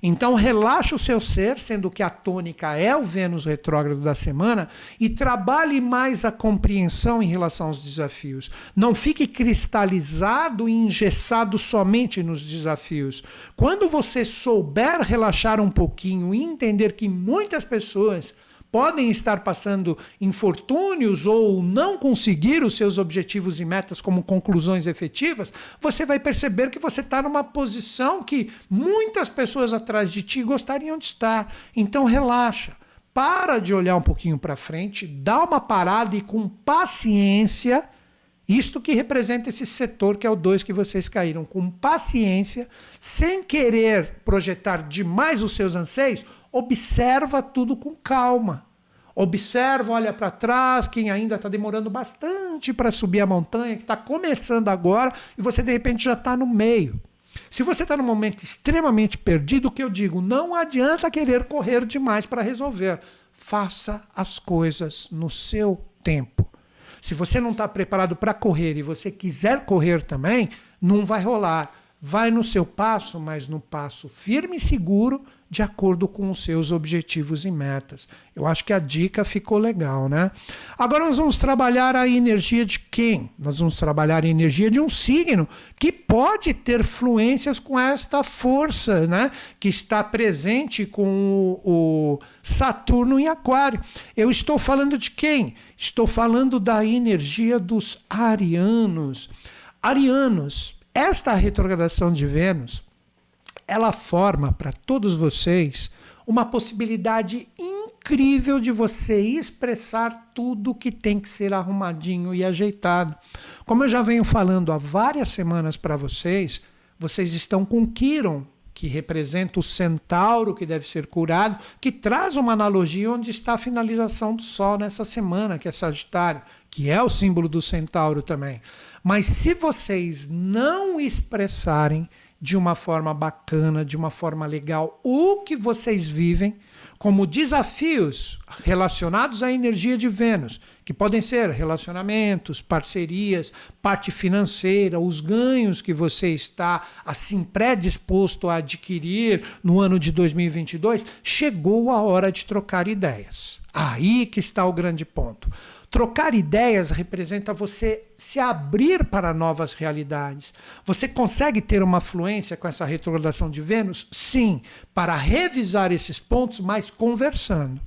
Então relaxa o seu ser, sendo que a tônica é o Vênus retrógrado da semana, e trabalhe mais a compreensão em relação aos desafios. Não fique cristalizado e engessado somente nos desafios. Quando você souber relaxar um pouquinho e entender que muitas pessoas podem estar passando infortúnios ou não conseguir os seus objetivos e metas como conclusões efetivas, você vai perceber que você está numa posição que muitas pessoas atrás de ti gostariam de estar. Então relaxa. Para de olhar um pouquinho para frente, dá uma parada e com paciência, isto que representa esse setor que é o 2 que vocês caíram, com paciência, sem querer projetar demais os seus anseios, observa tudo com calma. Observa, olha para trás, quem ainda está demorando bastante para subir a montanha, que está começando agora, e você de repente já está no meio. Se você está num momento extremamente perdido, o que eu digo, não adianta querer correr demais para resolver. Faça as coisas no seu tempo. Se você não está preparado para correr e você quiser correr também, não vai rolar. Vai no seu passo, mas no passo firme e seguro, de acordo com os seus objetivos e metas. Eu acho que a dica ficou legal, né? Agora nós vamos trabalhar a energia de quem? Nós vamos trabalhar a energia de um signo que pode ter fluências com esta força, né? Que está presente com o, Saturno em Aquário. Eu estou falando de quem? Estou falando da energia dos arianos. Arianos, esta retrogradação de Vênus ela forma para todos vocês uma possibilidade incrível de você expressar tudo que tem que ser arrumadinho e ajeitado. Como eu já venho falando há várias semanas para vocês, vocês estão com Quiron, que representa o centauro que deve ser curado, que traz uma analogia onde está a finalização do Sol nessa semana, que é Sagitário, que é o símbolo do centauro também. Mas se vocês não expressarem de uma forma bacana, de uma forma legal, o que vocês vivem como desafios relacionados à energia de Vênus, que podem ser relacionamentos, parcerias, parte financeira, os ganhos que você está assim predisposto a adquirir no ano de 2022, chegou a hora de trocar ideias. Aí que está o grande ponto. Trocar ideias representa você se abrir para novas realidades. Você consegue ter uma fluência com essa retrogradação de Vênus? Sim, para revisar esses pontos, mas conversando.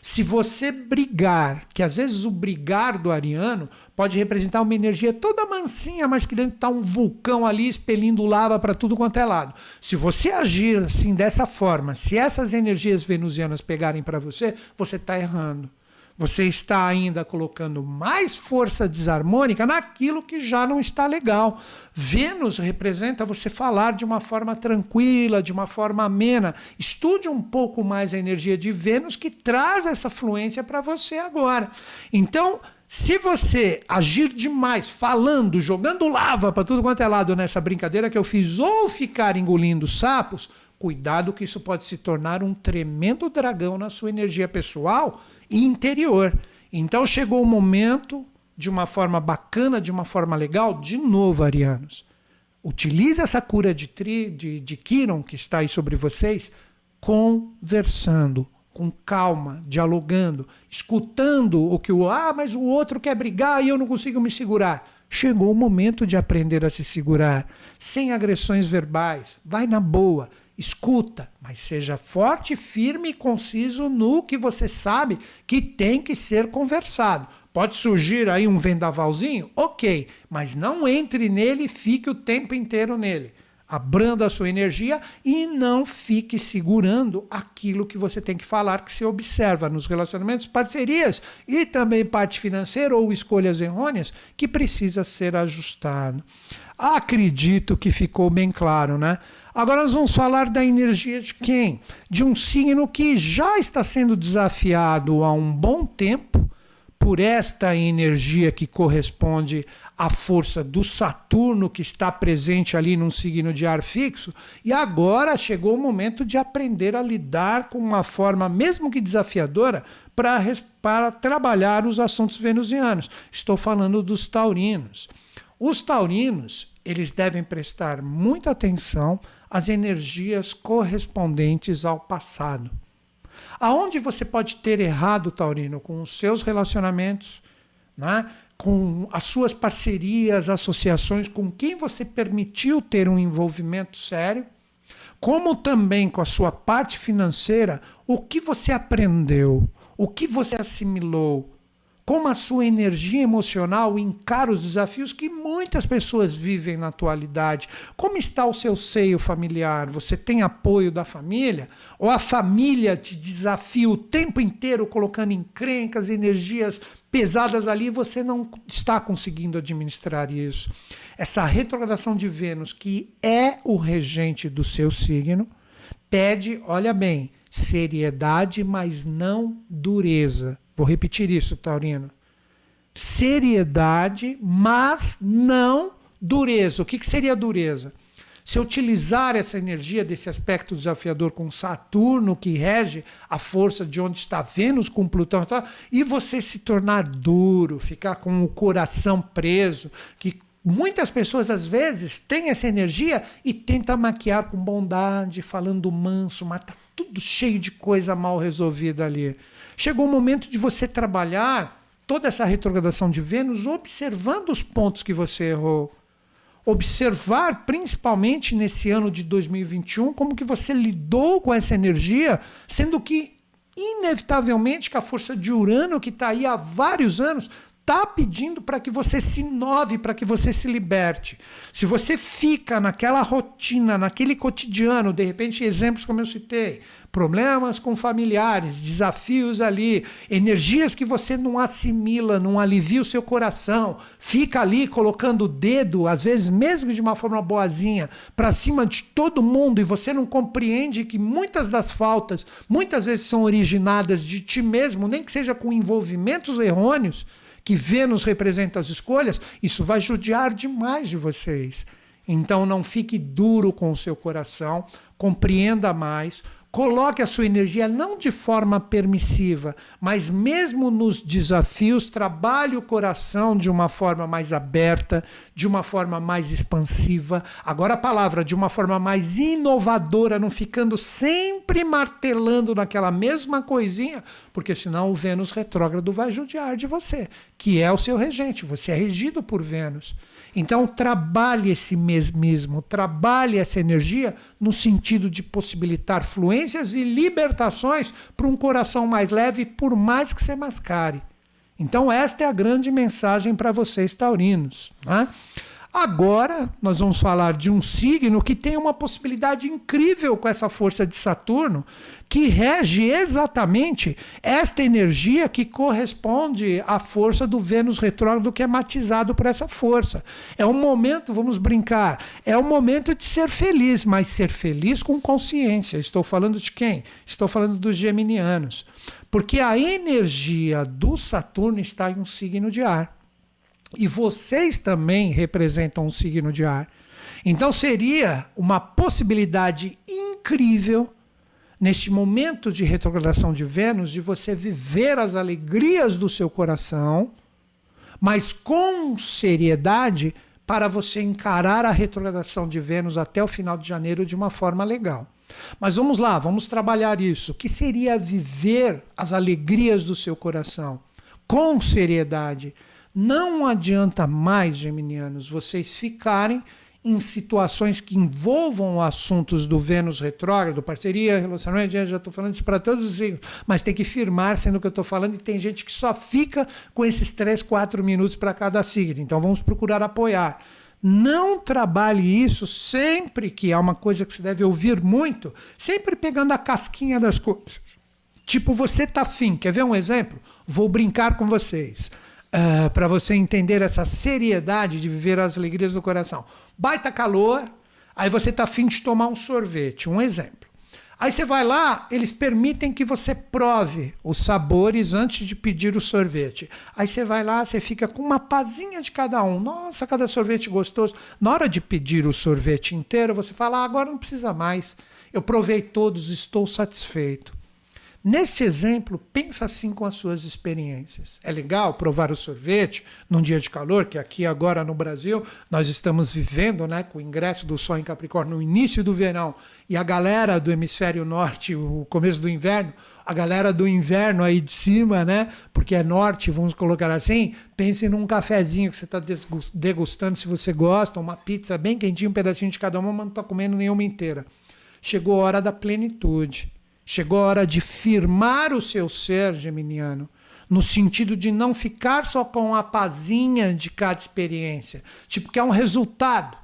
Se você brigar, que às vezes o brigar do ariano pode representar uma energia toda mansinha, mas que dentro está um vulcão ali expelindo lava para tudo quanto é lado. Se você agir assim dessa forma, se essas energias venusianas pegarem para você, você está errando. Você está ainda colocando mais força desarmônica naquilo que já não está legal. Vênus representa você falar de uma forma tranquila, de uma forma amena. Estude um pouco mais a energia de Vênus que traz essa fluência para você agora. Então, se você agir demais, falando, jogando lava para tudo quanto é lado nessa brincadeira que eu fiz, ou ficar engolindo sapos, cuidado que isso pode se tornar um tremendo dragão na sua energia pessoal e interior. Então chegou o momento, de uma forma bacana, de uma forma legal, de novo, arianos. Utilize essa cura de, tri, de, de Kiron que está aí sobre vocês, conversando, com calma, dialogando, escutando o que o ah, mas o outro quer brigar e eu não consigo me segurar. Chegou o momento de aprender a se segurar, sem agressões verbais. Vai na boa, escuta, mas seja forte, firme e conciso no que você sabe que tem que ser conversado. Pode surgir aí um vendavalzinho? Ok, mas não entre nele e fique o tempo inteiro nele. Abranda a sua energia e não fique segurando aquilo que você tem que falar, que se observa nos relacionamentos, parcerias e também parte financeira ou escolhas errôneas, que precisa ser ajustado. Acredito que ficou bem claro, né? Agora nós vamos falar da energia de quem? De um signo que já está sendo desafiado há um bom tempo por esta energia que corresponde à força do Saturno que está presente ali num signo de ar fixo, e agora chegou o momento de aprender a lidar com uma forma, mesmo que desafiadora, para, trabalhar os assuntos venusianos. Estou falando dos taurinos. Os taurinos, eles devem prestar muita atenção às energias correspondentes ao passado. Aonde você pode ter errado, Taurino, com os seus relacionamentos, né? com as suas parcerias, associações, com quem você permitiu ter um envolvimento sério, como também com a sua parte financeira, o que você aprendeu, o que você assimilou, como a sua energia emocional encara os desafios que muitas pessoas vivem na atualidade. Como está o seu seio familiar? Você tem apoio da família? Ou a família te desafia o tempo inteiro colocando encrencas, energias pesadas ali e você não está conseguindo administrar isso? Essa retrogradação de Vênus, que é o regente do seu signo, pede, olha bem, seriedade, mas não dureza. Vou repetir isso, Taurino. Seriedade, mas não dureza. O que, que seria dureza? Se utilizar essa energia desse aspecto desafiador com Saturno, que rege a força de onde está Vênus com Plutão, e você se tornar duro, ficar com o coração preso, que Muitas pessoas, às vezes, têm essa energia e tentam maquiar com bondade, falando manso, mas tá tudo cheio de coisa mal resolvida ali. Chegou o momento de você trabalhar toda essa retrogradação de Vênus observando os pontos que você errou. Observar, principalmente nesse ano de 2021, como que você lidou com essa energia, sendo que, inevitavelmente, que a força de Urano, que está aí há vários anos, está pedindo para que você se inove, para que você se liberte. Se você fica naquela rotina, naquele cotidiano, de repente, exemplos como eu citei, problemas com familiares, desafios ali, energias que você não assimila, não alivia o seu coração, fica ali colocando o dedo, às vezes mesmo de uma forma boazinha, para cima de todo mundo e você não compreende que muitas das faltas, muitas vezes são originadas de ti mesmo, nem que seja com envolvimentos errôneos que Vênus representa as escolhas, isso vai judiar demais de vocês. Então não fique duro com o seu coração, compreenda mais, Coloque a sua energia não de forma permissiva, mas mesmo nos desafios, trabalhe o coração de uma forma mais aberta, de uma forma mais expansiva. Agora a palavra, de uma forma mais inovadora, não ficando sempre martelando naquela mesma coisinha, porque senão o Vênus retrógrado vai judiar de você, que é o seu regente. Você é regido por Vênus. Então, trabalhe esse mesmismo, trabalhe essa energia no sentido de possibilitar fluências e libertações para um coração mais leve, por mais que você mascare. Então, esta é a grande mensagem para vocês, taurinos. Né? Agora, nós vamos falar de um signo que tem uma possibilidade incrível com essa força de Saturno, que rege exatamente esta energia que corresponde à força do Vênus retrógrado, que é matizado por essa força. É um momento, vamos brincar, é um momento de ser feliz, mas ser feliz com consciência. Estou falando de quem? Estou falando dos geminianos. Porque a energia do Saturno está em um signo de ar. E vocês também representam um signo de ar. Então seria uma possibilidade incrível neste momento de retrogradação de Vênus, de você viver as alegrias do seu coração, mas com seriedade para você encarar a retrogradação de Vênus até o final de janeiro de uma forma legal. Mas vamos lá, vamos trabalhar isso. O que seria viver as alegrias do seu coração com seriedade? Não adianta mais, geminianos, vocês ficarem em situações que envolvam assuntos do Vênus retrógrado, parceria, relacionamento, já estou falando isso para todos os signos, mas tem que firmar sendo que eu estou falando e tem gente que só fica com esses três, quatro minutos para cada signo. Então vamos procurar apoiar. Não trabalhe isso sempre que há uma coisa que você deve ouvir muito, sempre pegando a casquinha das coisas. Tipo, você tá afim, quer ver um exemplo? Vou brincar com vocês. Uh, ah, para você entender essa seriedade de viver as alegrias do coração. Baita calor, aí você tá afim de tomar um sorvete, um exemplo. Aí você vai lá, eles permitem que você prove os sabores antes de pedir o sorvete. Aí você vai lá, você fica com uma pazinha de cada um. Nossa, cada sorvete gostoso. Na hora de pedir o sorvete inteiro, você fala: ah, agora não precisa mais. Eu provei todos, estou satisfeito. Nesse exemplo, pensa assim com as suas experiências. É legal provar o sorvete num dia de calor, que aqui agora no Brasil nós estamos vivendo, né, com o ingresso do Sol em Capricórnio no início do verão e a galera do hemisfério norte, o começo do inverno, a galera do inverno aí de cima, né, porque é norte, vamos colocar assim, pense num cafezinho que você está degustando, se você gosta, uma pizza bem quentinha, um pedacinho de cada uma, mas não está comendo nenhuma inteira. Chegou a hora da plenitude. Chegou a hora de firmar o seu ser geminiano, no sentido de não ficar só com a pazinha de cada experiência, tipo que é um resultado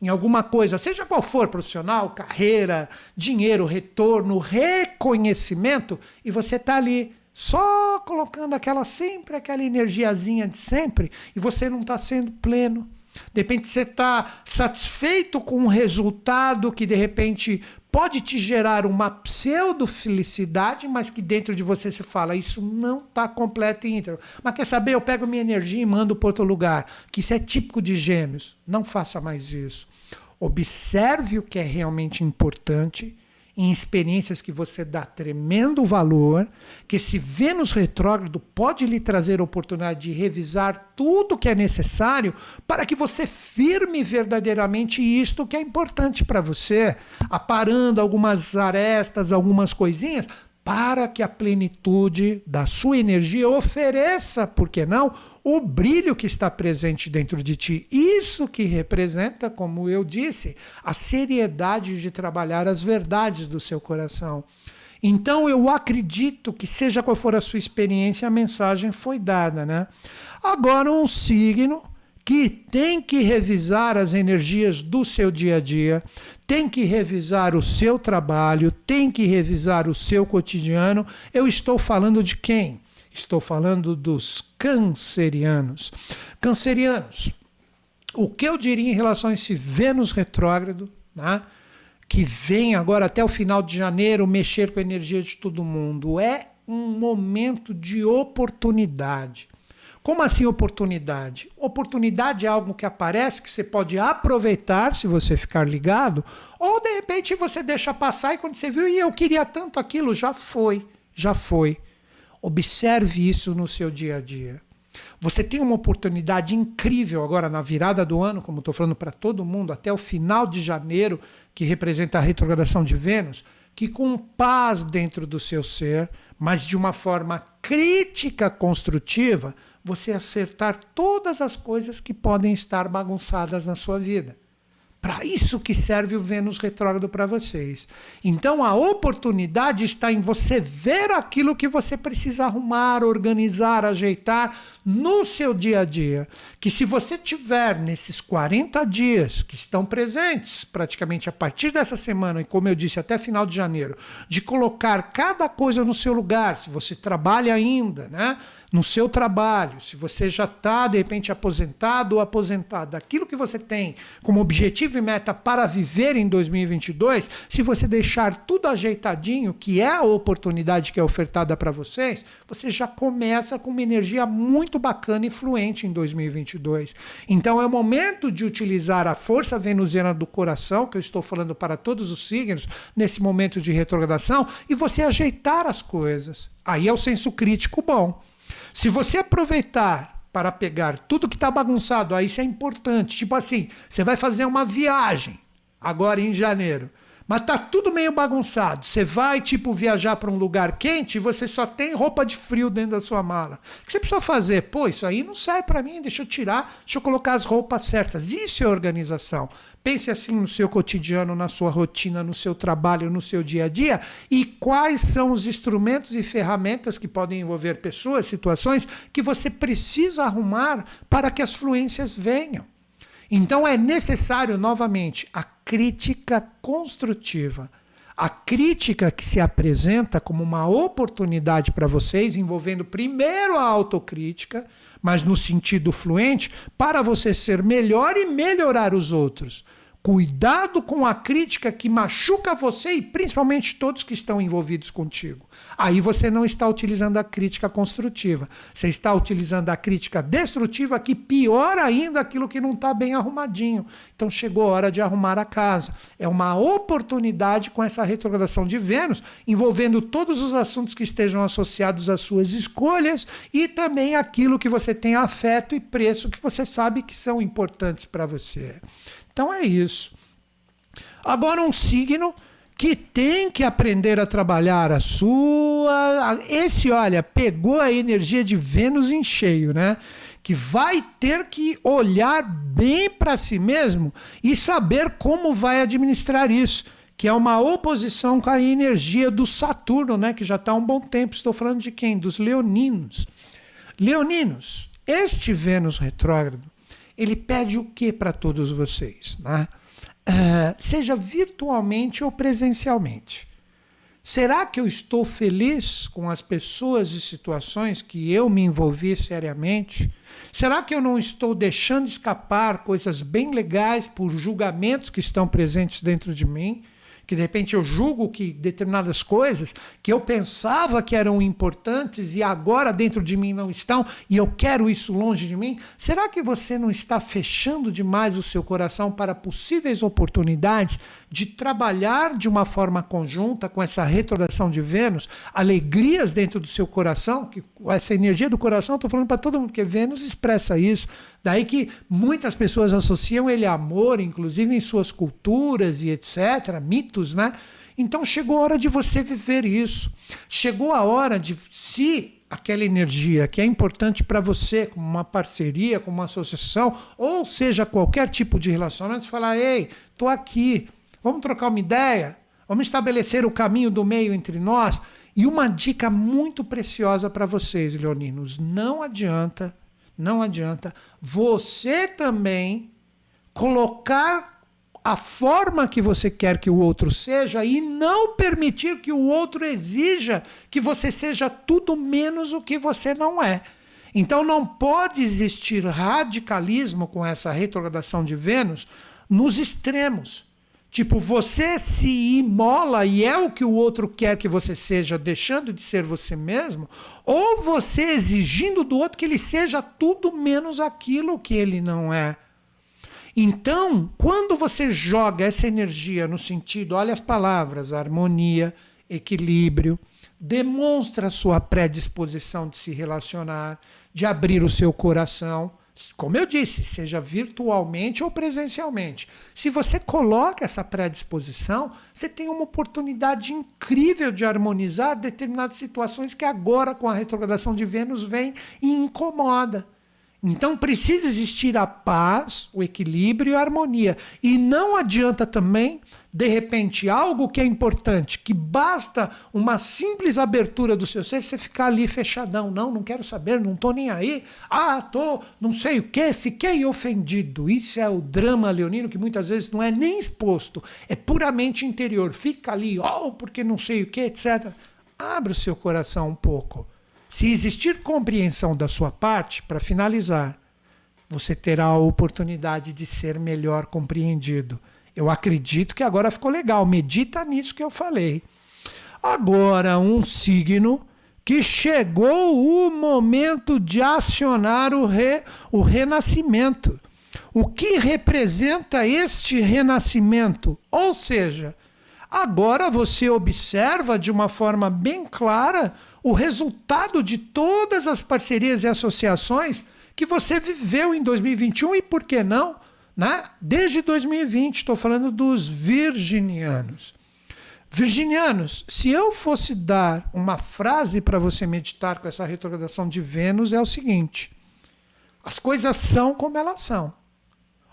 em alguma coisa, seja qual for, profissional, carreira, dinheiro, retorno, reconhecimento, e você está ali só colocando aquela sempre aquela energiazinha de sempre e você não está sendo pleno. De repente você está satisfeito com um resultado que de repente pode te gerar uma pseudo-felicidade, mas que dentro de você se fala, isso não está completo e íntegro. Mas quer saber? Eu pego minha energia e mando para outro lugar, que isso é típico de gêmeos. Não faça mais isso. Observe o que é realmente importante em experiências que você dá tremendo valor, que esse Vênus retrógrado pode lhe trazer a oportunidade de revisar tudo que é necessário para que você firme verdadeiramente isto que é importante para você, aparando algumas arestas, algumas coisinhas, para que a plenitude da sua energia ofereça, por que não, o brilho que está presente dentro de ti. Isso que representa, como eu disse, a seriedade de trabalhar as verdades do seu coração. Então eu acredito que, seja qual for a sua experiência, a mensagem foi dada. Né? Agora, um signo que tem que revisar as energias do seu dia a dia, tem que revisar o seu trabalho, tem que revisar o seu cotidiano. Eu estou falando de quem? Estou falando dos cancerianos. Cancerianos, o que eu diria em relação a esse Vênus retrógrado, né, que vem agora até o final de janeiro mexer com a energia de todo mundo? É um momento de oportunidade. Como assim oportunidade? Oportunidade é algo que aparece que você pode aproveitar se você ficar ligado, ou de repente você deixa passar e quando você viu, e eu queria tanto aquilo, já foi, já foi. Observe isso no seu dia a dia. Você tem uma oportunidade incrível agora na virada do ano, como estou falando para todo mundo, até o final de janeiro, que representa a retrogradação de Vênus, que com paz dentro do seu ser, mas de uma forma crítica construtiva, você acertar todas as coisas que podem estar bagunçadas na sua vida. Para isso que serve o Vênus retrógrado para vocês. Então a oportunidade está em você ver aquilo que você precisa arrumar, organizar, ajeitar no seu dia a dia. Que se você tiver nesses 40 dias que estão presentes, praticamente a partir dessa semana, e como eu disse, até final de janeiro, de colocar cada coisa no seu lugar, se você trabalha ainda, né? No seu trabalho, se você já está de repente aposentado ou aposentada, aquilo que você tem como objetivo e meta para viver em 2022, se você deixar tudo ajeitadinho, que é a oportunidade que é ofertada para vocês, você já começa com uma energia muito bacana e fluente em 2022. Então é o momento de utilizar a força venusiana do coração, que eu estou falando para todos os signos, nesse momento de retrogradação, e você ajeitar as coisas. Aí é o senso crítico bom. Se você aproveitar para pegar tudo que está bagunçado, aí isso é importante. Tipo assim, você vai fazer uma viagem agora em janeiro. Mas tá tudo meio bagunçado. Você vai, tipo, viajar para um lugar quente e você só tem roupa de frio dentro da sua mala. O que você precisa fazer? Pô, isso aí não serve para mim, deixa eu tirar, deixa eu colocar as roupas certas. Isso é organização. Pense assim no seu cotidiano, na sua rotina, no seu trabalho, no seu dia a dia e quais são os instrumentos e ferramentas que podem envolver pessoas, situações que você precisa arrumar para que as fluências venham. Então é necessário, novamente, a crítica construtiva. A crítica que se apresenta como uma oportunidade para vocês, envolvendo primeiro a autocrítica, mas no sentido fluente, para você ser melhor e melhorar os outros. Cuidado com a crítica que machuca você e principalmente todos que estão envolvidos contigo. Aí você não está utilizando a crítica construtiva. Você está utilizando a crítica destrutiva que piora ainda aquilo que não está bem arrumadinho. Então chegou a hora de arrumar a casa. É uma oportunidade com essa retrogradação de Vênus, envolvendo todos os assuntos que estejam associados às suas escolhas e também aquilo que você tem afeto e preço que você sabe que são importantes para você. Então é isso. Agora, um signo que tem que aprender a trabalhar a sua. Esse, olha, pegou a energia de Vênus em cheio, né? Que vai ter que olhar bem para si mesmo e saber como vai administrar isso. Que é uma oposição com a energia do Saturno, né? Que já está há um bom tempo. Estou falando de quem? Dos leoninos. Leoninos, este Vênus retrógrado ele pede o que para todos vocês? Né? Uh, seja virtualmente ou presencialmente. Será que eu estou feliz com as pessoas e situações que eu me envolvi seriamente? Será que eu não estou deixando escapar coisas bem legais por julgamentos que estão presentes dentro de mim? Que de repente eu julgo que determinadas coisas que eu pensava que eram importantes e agora dentro de mim não estão e eu quero isso longe de mim? Será que você não está fechando demais o seu coração para possíveis oportunidades de trabalhar de uma forma conjunta com essa retrogradação de Vênus, alegrias dentro do seu coração, que essa energia do coração, estou falando para todo mundo que Vênus expressa isso, Daí que muitas pessoas associam ele a amor, inclusive em suas culturas e etc., mitos, né? Então chegou a hora de você viver isso. Chegou a hora de, se aquela energia que é importante para você, como uma parceria, como uma associação, ou seja, qualquer tipo de relacionamento, você falar: ei, estou aqui, vamos trocar uma ideia, vamos estabelecer o caminho do meio entre nós. E uma dica muito preciosa para vocês, leoninos: não adianta não adianta. Você também colocar a forma que você quer que o outro seja e não permitir que o outro exija que você seja tudo menos o que você não é. Então não pode existir radicalismo com essa retrogradação de Vênus nos extremos. Tipo, você se imola e é o que o outro quer que você seja, deixando de ser você mesmo, ou você exigindo do outro que ele seja tudo menos aquilo que ele não é. Então, quando você joga essa energia no sentido, olha as palavras, harmonia, equilíbrio, demonstra sua predisposição de se relacionar, de abrir o seu coração como eu disse, seja virtualmente ou presencialmente. Se você coloca essa predisposição, você tem uma oportunidade incrível de harmonizar determinadas situações que agora, com a retrogradação de Vênus, vem e incomoda. Então precisa existir a paz, o equilíbrio e a harmonia. E não adianta também de repente, algo que é importante, que basta uma simples abertura do seu ser, você ficar ali fechadão. Não, não quero saber, não estou nem aí. Ah, tô, não sei o que, fiquei ofendido. Isso é o drama leonino que muitas vezes não é nem exposto, é puramente interior. Fica ali, oh, porque não sei o que, etc. Abre o seu coração um pouco. Se existir compreensão da sua parte, para finalizar, você terá a oportunidade de ser melhor compreendido. Eu acredito que agora ficou legal. Medita nisso que eu falei. Agora, um signo que chegou o momento de acionar o, re, o renascimento. O que representa este renascimento? Ou seja, agora você observa de uma forma bem clara o resultado de todas as parcerias e associações que você viveu em 2021 e por que não, né? Desde 2020, estou falando dos virginianos. Virginianos, se eu fosse dar uma frase para você meditar com essa retrogradação de Vênus, é o seguinte: as coisas são como elas são.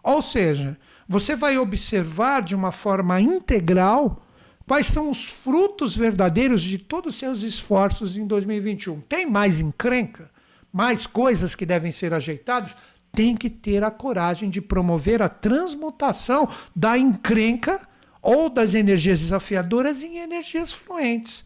Ou seja, você vai observar de uma forma integral quais são os frutos verdadeiros de todos os seus esforços em 2021. Tem mais encrenca? Mais coisas que devem ser ajeitadas? Tem que ter a coragem de promover a transmutação da encrenca ou das energias desafiadoras em energias fluentes.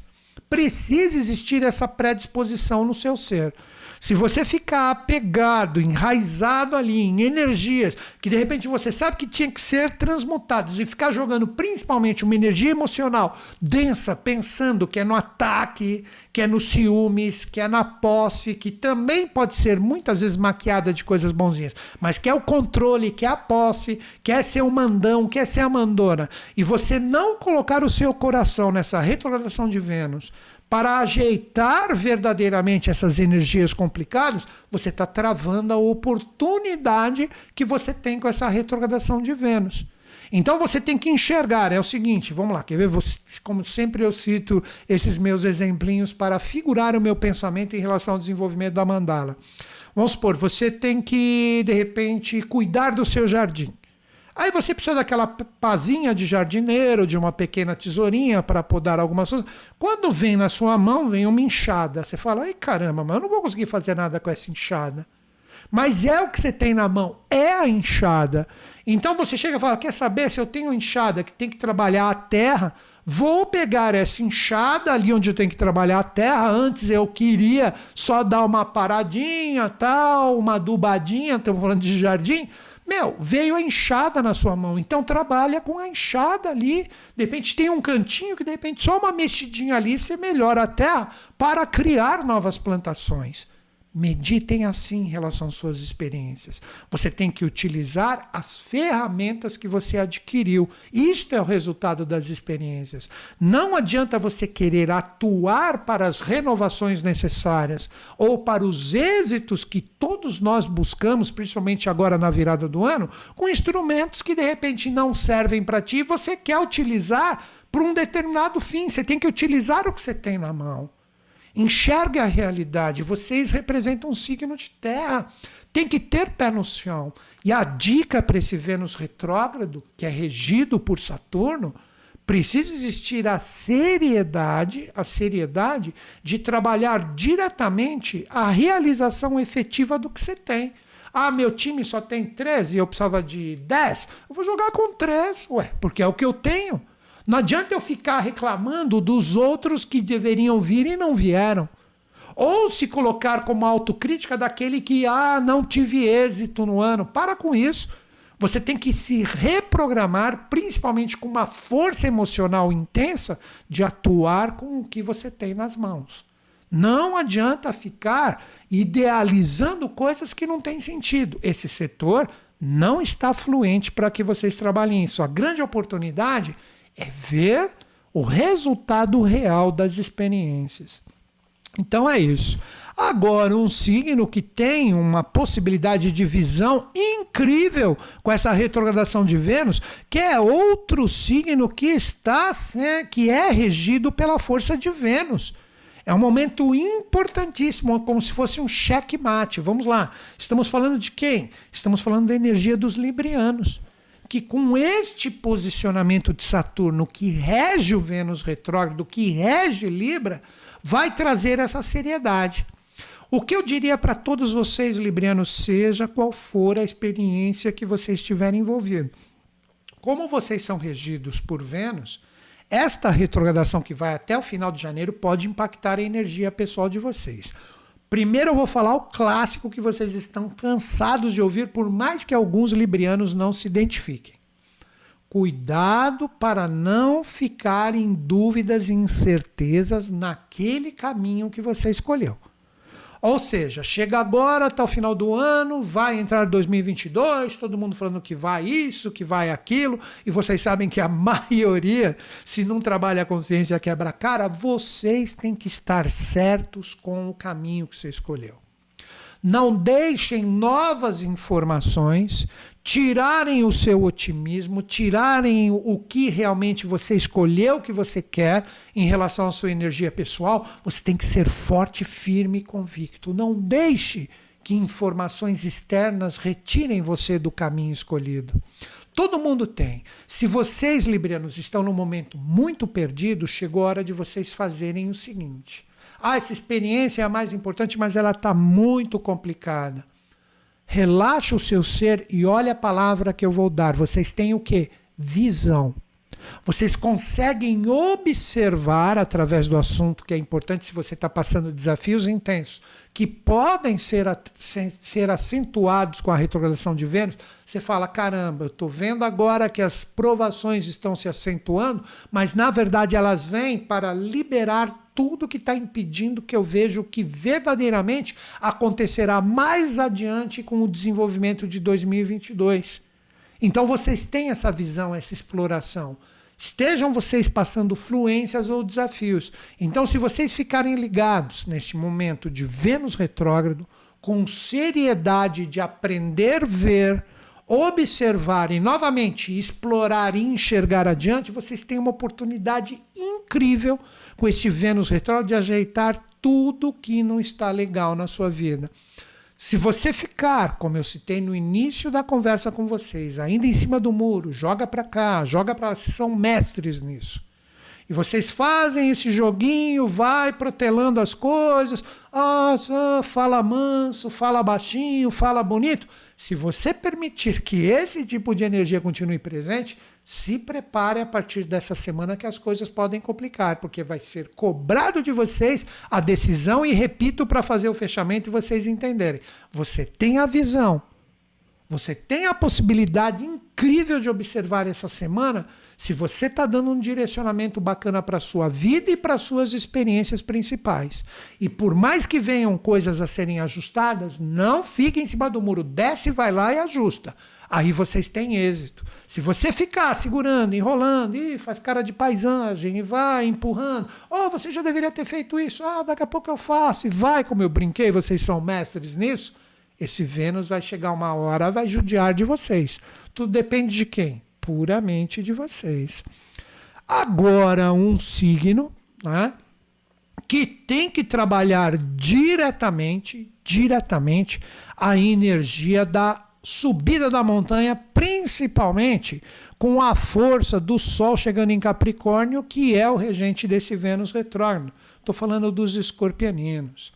Precisa existir essa predisposição no seu ser. Se você ficar apegado, enraizado ali em energias que de repente você sabe que tinha que ser transmutadas e ficar jogando principalmente uma energia emocional densa, pensando que é no ataque, que é no ciúmes, que é na posse, que também pode ser muitas vezes maquiada de coisas bonzinhas, mas que é o controle, que é a posse, quer ser o mandão, quer ser a mandona, e você não colocar o seu coração nessa retrogradação de Vênus, para ajeitar verdadeiramente essas energias complicadas, você está travando a oportunidade que você tem com essa retrogradação de Vênus. Então você tem que enxergar, é o seguinte, vamos lá, quer ver? Como sempre eu cito esses meus exemplinhos para figurar o meu pensamento em relação ao desenvolvimento da mandala. Vamos supor, você tem que, de repente, cuidar do seu jardim. Aí você precisa daquela pazinha de jardineiro, de uma pequena tesourinha para podar algumas coisas. Quando vem na sua mão, vem uma enxada. Você fala, ai caramba, mas eu não vou conseguir fazer nada com essa enxada. Mas é o que você tem na mão, é a enxada. Então você chega e fala: quer saber se eu tenho enxada que tem que trabalhar a terra? Vou pegar essa enxada ali onde eu tenho que trabalhar a terra. Antes eu queria só dar uma paradinha, tal, uma adubadinha, estamos falando de jardim. Meu, veio a enxada na sua mão, então trabalha com a enxada ali. De repente tem um cantinho que de repente só uma mexidinha ali você melhora a terra para criar novas plantações. Meditem assim em relação às suas experiências. Você tem que utilizar as ferramentas que você adquiriu. Isto é o resultado das experiências. Não adianta você querer atuar para as renovações necessárias ou para os êxitos que todos nós buscamos, principalmente agora na virada do ano, com instrumentos que de repente não servem para ti e você quer utilizar para um determinado fim. Você tem que utilizar o que você tem na mão. Enxergue a realidade. Vocês representam um signo de terra. Tem que ter pé no chão. E a dica para esse Vênus retrógrado, que é regido por Saturno, precisa existir a seriedade, a seriedade de trabalhar diretamente a realização efetiva do que você tem. Ah, meu time só tem 13 e eu precisava de 10. Eu vou jogar com 3, ué, porque é o que eu tenho. Não adianta eu ficar reclamando dos outros que deveriam vir e não vieram. Ou se colocar como autocrítica daquele que, ah, não tive êxito no ano. Para com isso. Você tem que se reprogramar, principalmente com uma força emocional intensa, de atuar com o que você tem nas mãos. Não adianta ficar idealizando coisas que não têm sentido. Esse setor não está fluente para que vocês trabalhem isso. A grande oportunidade é ver o resultado real das experiências. Então é isso. Agora, um signo que tem uma possibilidade de visão incrível com essa retrogradação de Vênus, que é outro signo que está que é regido pela força de Vênus. É um momento importantíssimo, como se fosse um checkmate. Vamos lá. Estamos falando de quem? Estamos falando da energia dos librianos que com este posicionamento de Saturno que rege o Vênus retrógrado, que rege Libra, vai trazer essa seriedade. O que eu diria para todos vocês, librianos, seja qual for a experiência que vocês estiverem envolvidos. Como vocês são regidos por Vênus, esta retrogradação que vai até o final de janeiro pode impactar a energia pessoal de vocês. Primeiro eu vou falar o clássico que vocês estão cansados de ouvir, por mais que alguns librianos não se identifiquem. Cuidado para não ficar em dúvidas e incertezas naquele caminho que você escolheu. Ou seja, chega agora, até o final do ano, vai entrar 2022, todo mundo falando que vai isso, que vai aquilo, e vocês sabem que a maioria, se não trabalha a consciência, quebra a cara, vocês têm que estar certos com o caminho que você escolheu. Não deixem novas informações tirarem o seu otimismo, tirarem o que realmente você escolheu que você quer em relação à sua energia pessoal, você tem que ser forte, firme e convicto. Não deixe que informações externas retirem você do caminho escolhido. Todo mundo tem. Se vocês, librianos, estão num momento muito perdido, chegou a hora de vocês fazerem o seguinte. Ah, essa experiência é a mais importante, mas ela está muito complicada. Relaxa o seu ser e olha a palavra que eu vou dar. Vocês têm o que? Visão. Vocês conseguem observar através do assunto que é importante se você está passando desafios intensos, que podem ser, ser acentuados com a retrogradação de Vênus. Você fala: caramba, eu estou vendo agora que as provações estão se acentuando, mas na verdade elas vêm para liberar tudo que está impedindo que eu veja o que verdadeiramente acontecerá mais adiante com o desenvolvimento de 2022. Então vocês têm essa visão, essa exploração. Estejam vocês passando fluências ou desafios. Então, se vocês ficarem ligados neste momento de Vênus retrógrado, com seriedade de aprender a ver, observar e novamente explorar e enxergar adiante, vocês têm uma oportunidade incrível com este Vênus retrógrado de ajeitar tudo que não está legal na sua vida. Se você ficar, como eu citei no início da conversa com vocês, ainda em cima do muro, joga para cá, joga para, vocês são mestres nisso. E vocês fazem esse joguinho, vai protelando as coisas, ah, fala manso, fala baixinho, fala bonito. Se você permitir que esse tipo de energia continue presente, se prepare a partir dessa semana que as coisas podem complicar, porque vai ser cobrado de vocês a decisão e repito para fazer o fechamento e vocês entenderem. Você tem a visão, você tem a possibilidade incrível de observar essa semana se você está dando um direcionamento bacana para a sua vida e para suas experiências principais. E por mais que venham coisas a serem ajustadas, não fique em cima do muro. Desce, vai lá e ajusta. Aí vocês têm êxito. Se você ficar segurando, enrolando, e faz cara de paisagem e vai empurrando, oh, você já deveria ter feito isso, ah, daqui a pouco eu faço, e vai, como eu brinquei, vocês são mestres nisso. Esse Vênus vai chegar uma hora, vai judiar de vocês. Tudo depende de quem? Puramente de vocês. Agora, um signo né, que tem que trabalhar diretamente, diretamente a energia da subida da montanha, principalmente com a força do Sol chegando em Capricórnio, que é o regente desse Vênus retrógrado. Estou falando dos escorpianinos.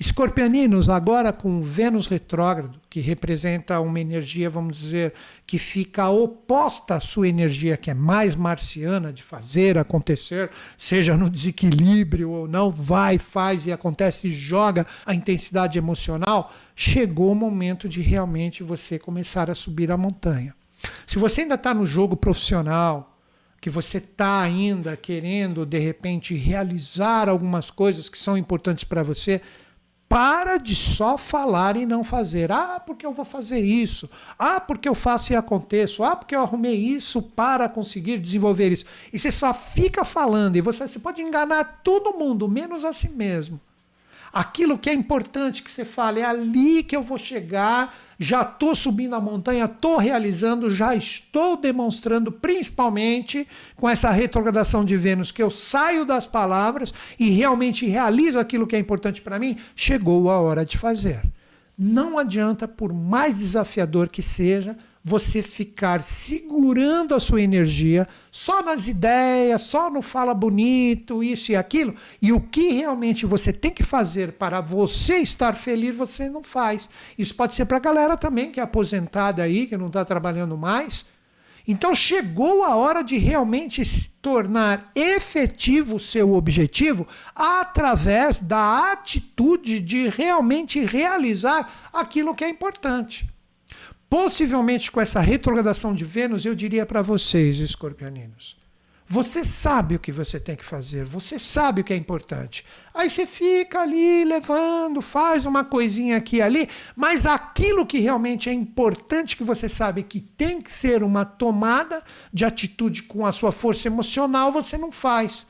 Escorpianinos, agora com Vênus retrógrado, que representa uma energia, vamos dizer, que fica oposta à sua energia, que é mais marciana, de fazer acontecer, seja no desequilíbrio ou não, vai, faz e acontece e joga a intensidade emocional, chegou o momento de realmente você começar a subir a montanha. Se você ainda está no jogo profissional, que você está ainda querendo, de repente, realizar algumas coisas que são importantes para você, para de só falar e não fazer. Ah, porque eu vou fazer isso. Ah, porque eu faço e aconteço. Ah, porque eu arrumei isso para conseguir desenvolver isso. E você só fica falando e você, você pode enganar todo mundo, menos a si mesmo. Aquilo que é importante que você fale, é ali que eu vou chegar, já estou subindo a montanha, estou realizando, já estou demonstrando, principalmente com essa retrogradação de Vênus, que eu saio das palavras e realmente realizo aquilo que é importante para mim, chegou a hora de fazer. Não adianta, por mais desafiador que seja, você ficar segurando a sua energia só nas ideias, só no fala bonito, isso e aquilo, e o que realmente você tem que fazer para você estar feliz, você não faz. Isso pode ser para a galera também que é aposentada aí, que não está trabalhando mais. Então chegou a hora de realmente tornar efetivo o seu objetivo através da atitude de realmente realizar aquilo que é importante. Possivelmente com essa retrogradação de Vênus, eu diria para vocês, escorpianinos, você sabe o que você tem que fazer, você sabe o que é importante. Aí você fica ali levando, faz uma coisinha aqui e ali, mas aquilo que realmente é importante, que você sabe que tem que ser uma tomada de atitude com a sua força emocional, você não faz.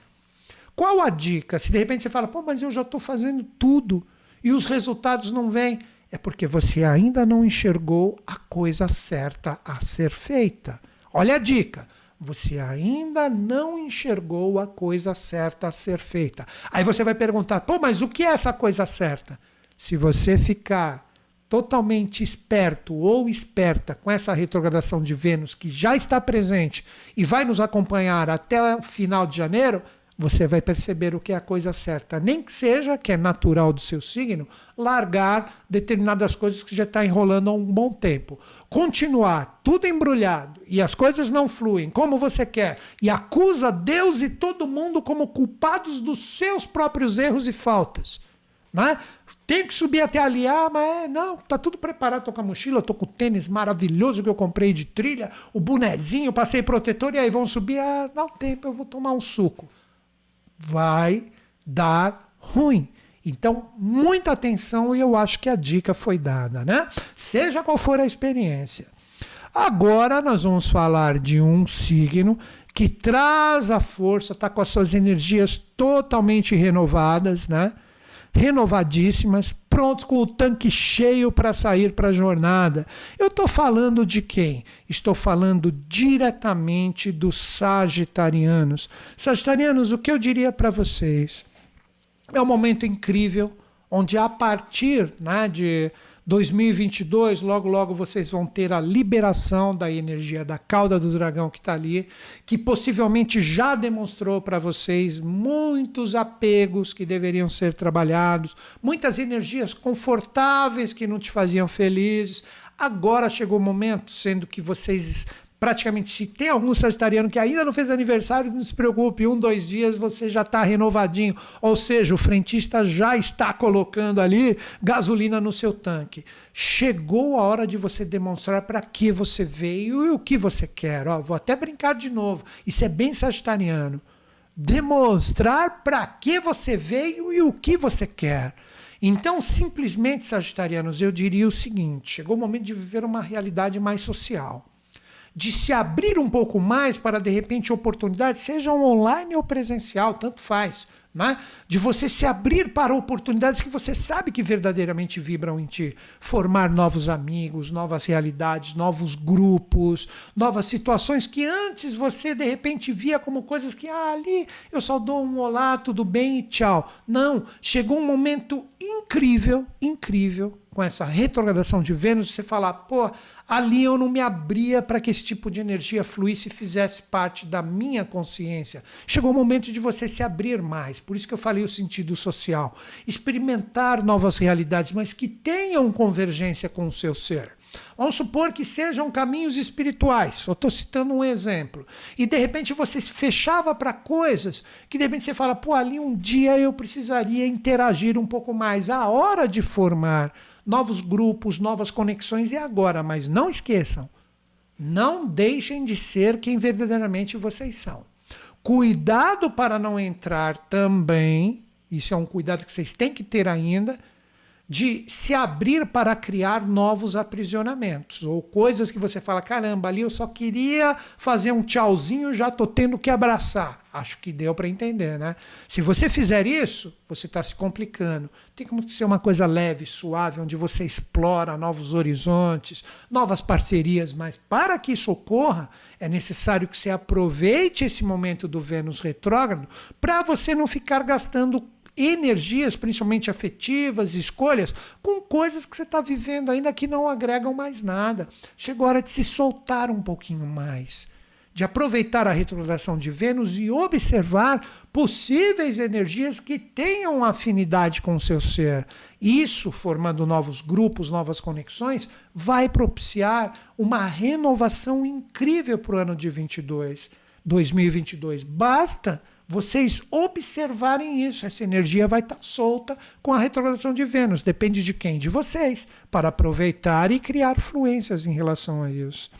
Qual a dica? Se de repente você fala, pô, mas eu já estou fazendo tudo e os resultados não vêm, é porque você ainda não enxergou a coisa certa a ser feita. Olha a dica você ainda não enxergou a coisa certa a ser feita. Aí você vai perguntar: pô, mas o que é essa coisa certa? Se você ficar totalmente esperto ou esperta com essa retrogradação de Vênus que já está presente e vai nos acompanhar até o final de janeiro, você vai perceber o que é a coisa certa. Nem que seja, que é natural do seu signo, largar determinadas coisas que já está enrolando há um bom tempo. Continuar tudo embrulhado e as coisas não fluem como você quer e acusa Deus e todo mundo como culpados dos seus próprios erros e faltas. Né? Tem que subir até ali, ah, mas é, não, tá tudo preparado, tô com a mochila, tô com o tênis maravilhoso que eu comprei de trilha, o bonezinho, passei protetor e aí vão subir, ah, dá um tempo, eu vou tomar um suco vai dar ruim. Então, muita atenção e eu acho que a dica foi dada, né? Seja qual for a experiência. Agora nós vamos falar de um signo que traz a força, está com as suas energias totalmente renovadas, né? Renovadíssimas, prontos com o tanque cheio para sair para a jornada. Eu estou falando de quem? Estou falando diretamente dos sagitarianos. Sagitarianos, o que eu diria para vocês? É um momento incrível onde a partir né, de 2022, logo logo vocês vão ter a liberação da energia da cauda do dragão que está ali, que possivelmente já demonstrou para vocês muitos apegos que deveriam ser trabalhados, muitas energias confortáveis que não te faziam felizes. Agora chegou o momento, sendo que vocês praticamente, se tem algum sagitariano que ainda não fez aniversário, não se preocupe, um, dois dias você já está renovadinho. Ou seja, o frentista já está colocando ali gasolina no seu tanque. Chegou a hora de você demonstrar para que você veio e o que você quer. Ó, vou até brincar de novo. Isso é bem sagitariano. Demonstrar para que você veio e o que você quer. Então, simplesmente, sagitarianos, eu diria o seguinte: chegou o momento de viver uma realidade mais social de se abrir um pouco mais para, de repente, oportunidades, sejam online ou presencial, tanto faz. Né? De você se abrir para oportunidades que você sabe que verdadeiramente vibram em ti. Formar novos amigos, novas realidades, novos grupos, novas situações que antes você, de repente, via como coisas que, ah, ali eu só dou um olá, tudo bem e tchau. Não, chegou um momento incrível, incrível, com essa retrogradação de Vênus, você falar, pô, ali eu não me abria para que esse tipo de energia fluísse e fizesse parte da minha consciência. Chegou o momento de você se abrir mais, por isso que eu falei o sentido social. Experimentar novas realidades, mas que tenham convergência com o seu ser. Vamos supor que sejam caminhos espirituais. Eu estou citando um exemplo. E de repente você se fechava para coisas que de repente você fala, pô, ali um dia eu precisaria interagir um pouco mais. A hora de formar novos grupos, novas conexões e agora, mas não esqueçam, não deixem de ser quem verdadeiramente vocês são. Cuidado para não entrar também, isso é um cuidado que vocês têm que ter ainda, de se abrir para criar novos aprisionamentos ou coisas que você fala, caramba, ali eu só queria fazer um tchauzinho, já tô tendo que abraçar. Acho que deu para entender, né? Se você fizer isso, você está se complicando. Tem que ser uma coisa leve, suave, onde você explora novos horizontes, novas parcerias, mas para que isso ocorra, é necessário que você aproveite esse momento do Vênus retrógrado para você não ficar gastando energias, principalmente afetivas, escolhas, com coisas que você está vivendo ainda que não agregam mais nada. Chegou a hora de se soltar um pouquinho mais, de aproveitar a retrogradação de Vênus e observar possíveis energias que tenham afinidade com o seu ser. Isso, formando novos grupos, novas conexões, vai propiciar uma renovação incrível para o ano de 22 2022. Basta vocês observarem isso. Essa energia vai estar solta com a retrogradação de Vênus. Depende de quem? De vocês, para aproveitar e criar fluências em relação a isso.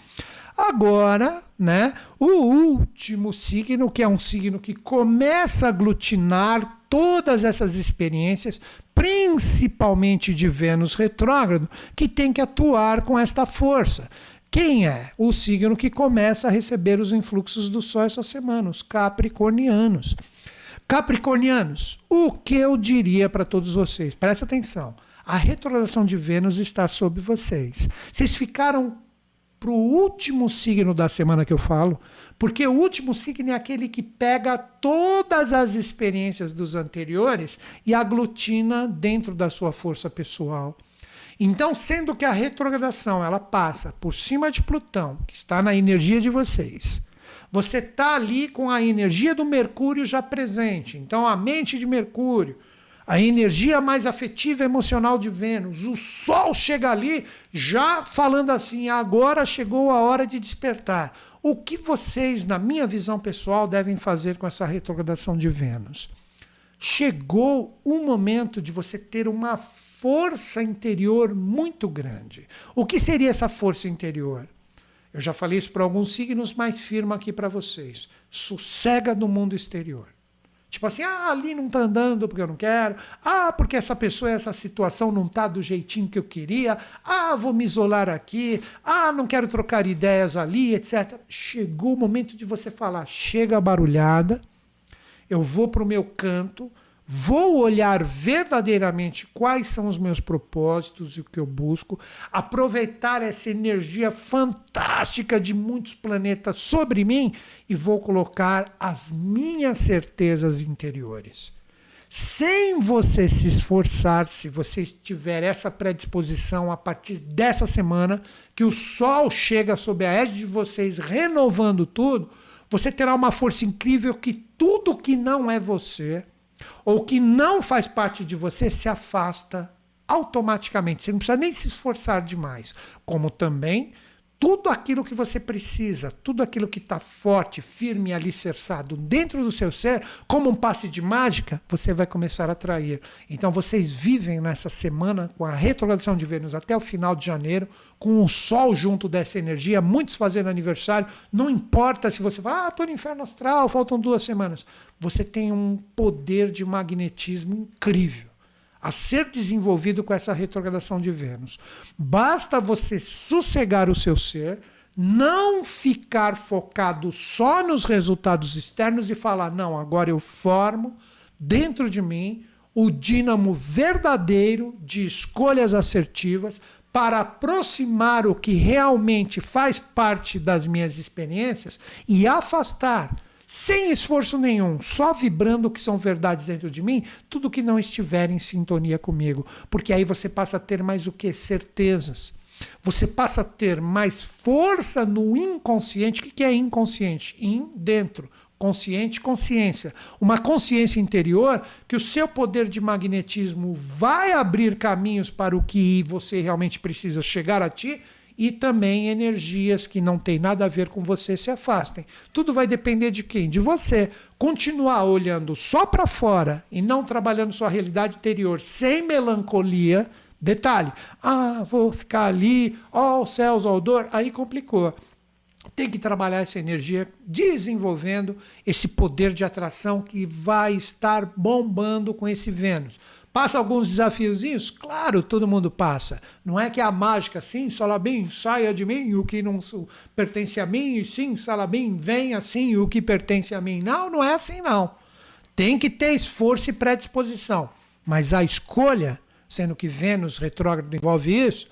Agora, né, o último signo, que é um signo que começa a aglutinar todas essas experiências, principalmente de Vênus retrógrado, que tem que atuar com esta força. Quem é? O signo que começa a receber os influxos do Sol essa semana, os capricornianos. Capricornianos, o que eu diria para todos vocês? Presta atenção. A retrogradação de Vênus está sobre vocês. Vocês ficaram para o último signo da semana que eu falo, porque o último signo é aquele que pega todas as experiências dos anteriores e aglutina dentro da sua força pessoal. Então, sendo que a retrogradação ela passa por cima de Plutão, que está na energia de vocês, você está ali com a energia do Mercúrio já presente. Então, a mente de Mercúrio, a energia mais afetiva e emocional de Vênus. O Sol chega ali já falando assim: agora chegou a hora de despertar. O que vocês, na minha visão pessoal, devem fazer com essa retrogradação de Vênus? Chegou o momento de você ter uma força interior muito grande. O que seria essa força interior? Eu já falei isso para alguns signos, mas firma aqui para vocês: sossega do mundo exterior. Tipo assim, ah, ali não está andando porque eu não quero. Ah, porque essa pessoa, essa situação não está do jeitinho que eu queria. Ah, vou me isolar aqui. Ah, não quero trocar ideias ali, etc. Chegou o momento de você falar, chega a barulhada, eu vou para o meu canto, vou olhar verdadeiramente quais são os meus propósitos e o que eu busco, aproveitar essa energia fantástica de muitos planetas sobre mim e vou colocar as minhas certezas interiores. Sem você se esforçar, se você tiver essa predisposição a partir dessa semana, que o Sol chega sob a égide de vocês, renovando tudo, você terá uma força incrível que tudo que não é você, ou que não faz parte de você se afasta automaticamente. Você não precisa nem se esforçar demais. Como também tudo aquilo que você precisa, tudo aquilo que está forte, firme e alicerçado dentro do seu ser, como um passe de mágica, você vai começar a atrair. Então vocês vivem nessa semana com a retrogradação de Vênus até o final de janeiro, com o Sol junto dessa energia, muitos fazendo aniversário. Não importa se você fala, ah, estou no inferno astral, faltam duas semanas. Você tem um poder de magnetismo incrível a ser desenvolvido com essa retrogradação de Vênus. Basta você sossegar o seu ser, não ficar focado só nos resultados externos e falar: não, agora eu formo dentro de mim o dínamo verdadeiro de escolhas assertivas para aproximar o que realmente faz parte das minhas experiências e afastar sem esforço nenhum, só vibrando o que são verdades dentro de mim, tudo que não estiver em sintonia comigo. Porque aí você passa a ter mais o que? Certezas. Você passa a ter mais força no inconsciente. O que é inconsciente? In, dentro. Consciente, consciência. Uma consciência interior que o seu poder de magnetismo vai abrir caminhos para o que você realmente precisa chegar a ti e também energias que não têm nada a ver com você se afastem. Tudo vai depender de quem? De você. Continuar olhando só para fora e não trabalhando sua realidade interior sem melancolia. Detalhe, ah, vou ficar ali, ó, oh, céus, ó, dor, aí complicou tem que trabalhar essa energia desenvolvendo esse poder de atração que vai estar bombando com esse Vênus. Passa alguns desafiozinhos? Claro, todo mundo passa. Não é que a mágica, sim, Salabim, saia de mim o que não pertence a mim, e sim, Salabim, venha assim o que pertence a mim. Não, não é assim não. Tem que ter esforço e predisposição. Mas a escolha, sendo que Vênus retrógrado envolve isso,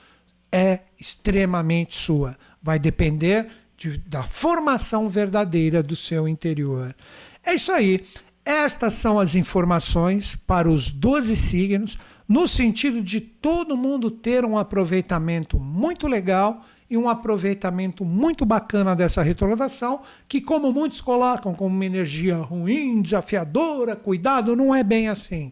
é extremamente sua. Vai depender de, da formação verdadeira do seu interior. É isso aí. Estas são as informações para os 12 signos, no sentido de todo mundo ter um aproveitamento muito legal e um aproveitamento muito bacana dessa retrogradação, que, como muitos colocam como uma energia ruim, desafiadora, cuidado, não é bem assim.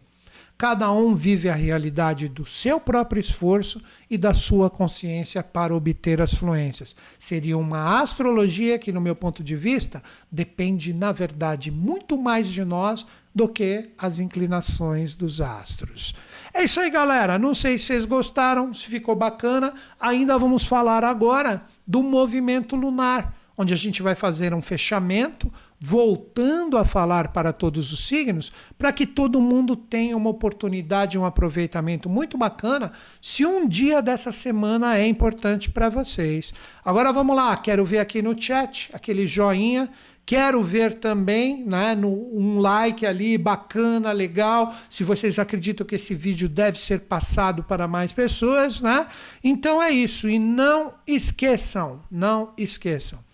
Cada um vive a realidade do seu próprio esforço e da sua consciência para obter as fluências. Seria uma astrologia que, no meu ponto de vista, depende, na verdade, muito mais de nós do que as inclinações dos astros. É isso aí, galera. Não sei se vocês gostaram, se ficou bacana. Ainda vamos falar agora do movimento lunar, onde a gente vai fazer um fechamento, voltando a falar para todos os signos, para que todo mundo tenha uma oportunidade, um aproveitamento muito bacana, se um dia dessa semana é importante para vocês. Agora vamos lá, quero ver aqui no chat aquele joinha Quero ver também né, no, um like ali bacana, legal. Se vocês acreditam que esse vídeo deve ser passado para mais pessoas, né? Então é isso. E não esqueçam, não esqueçam.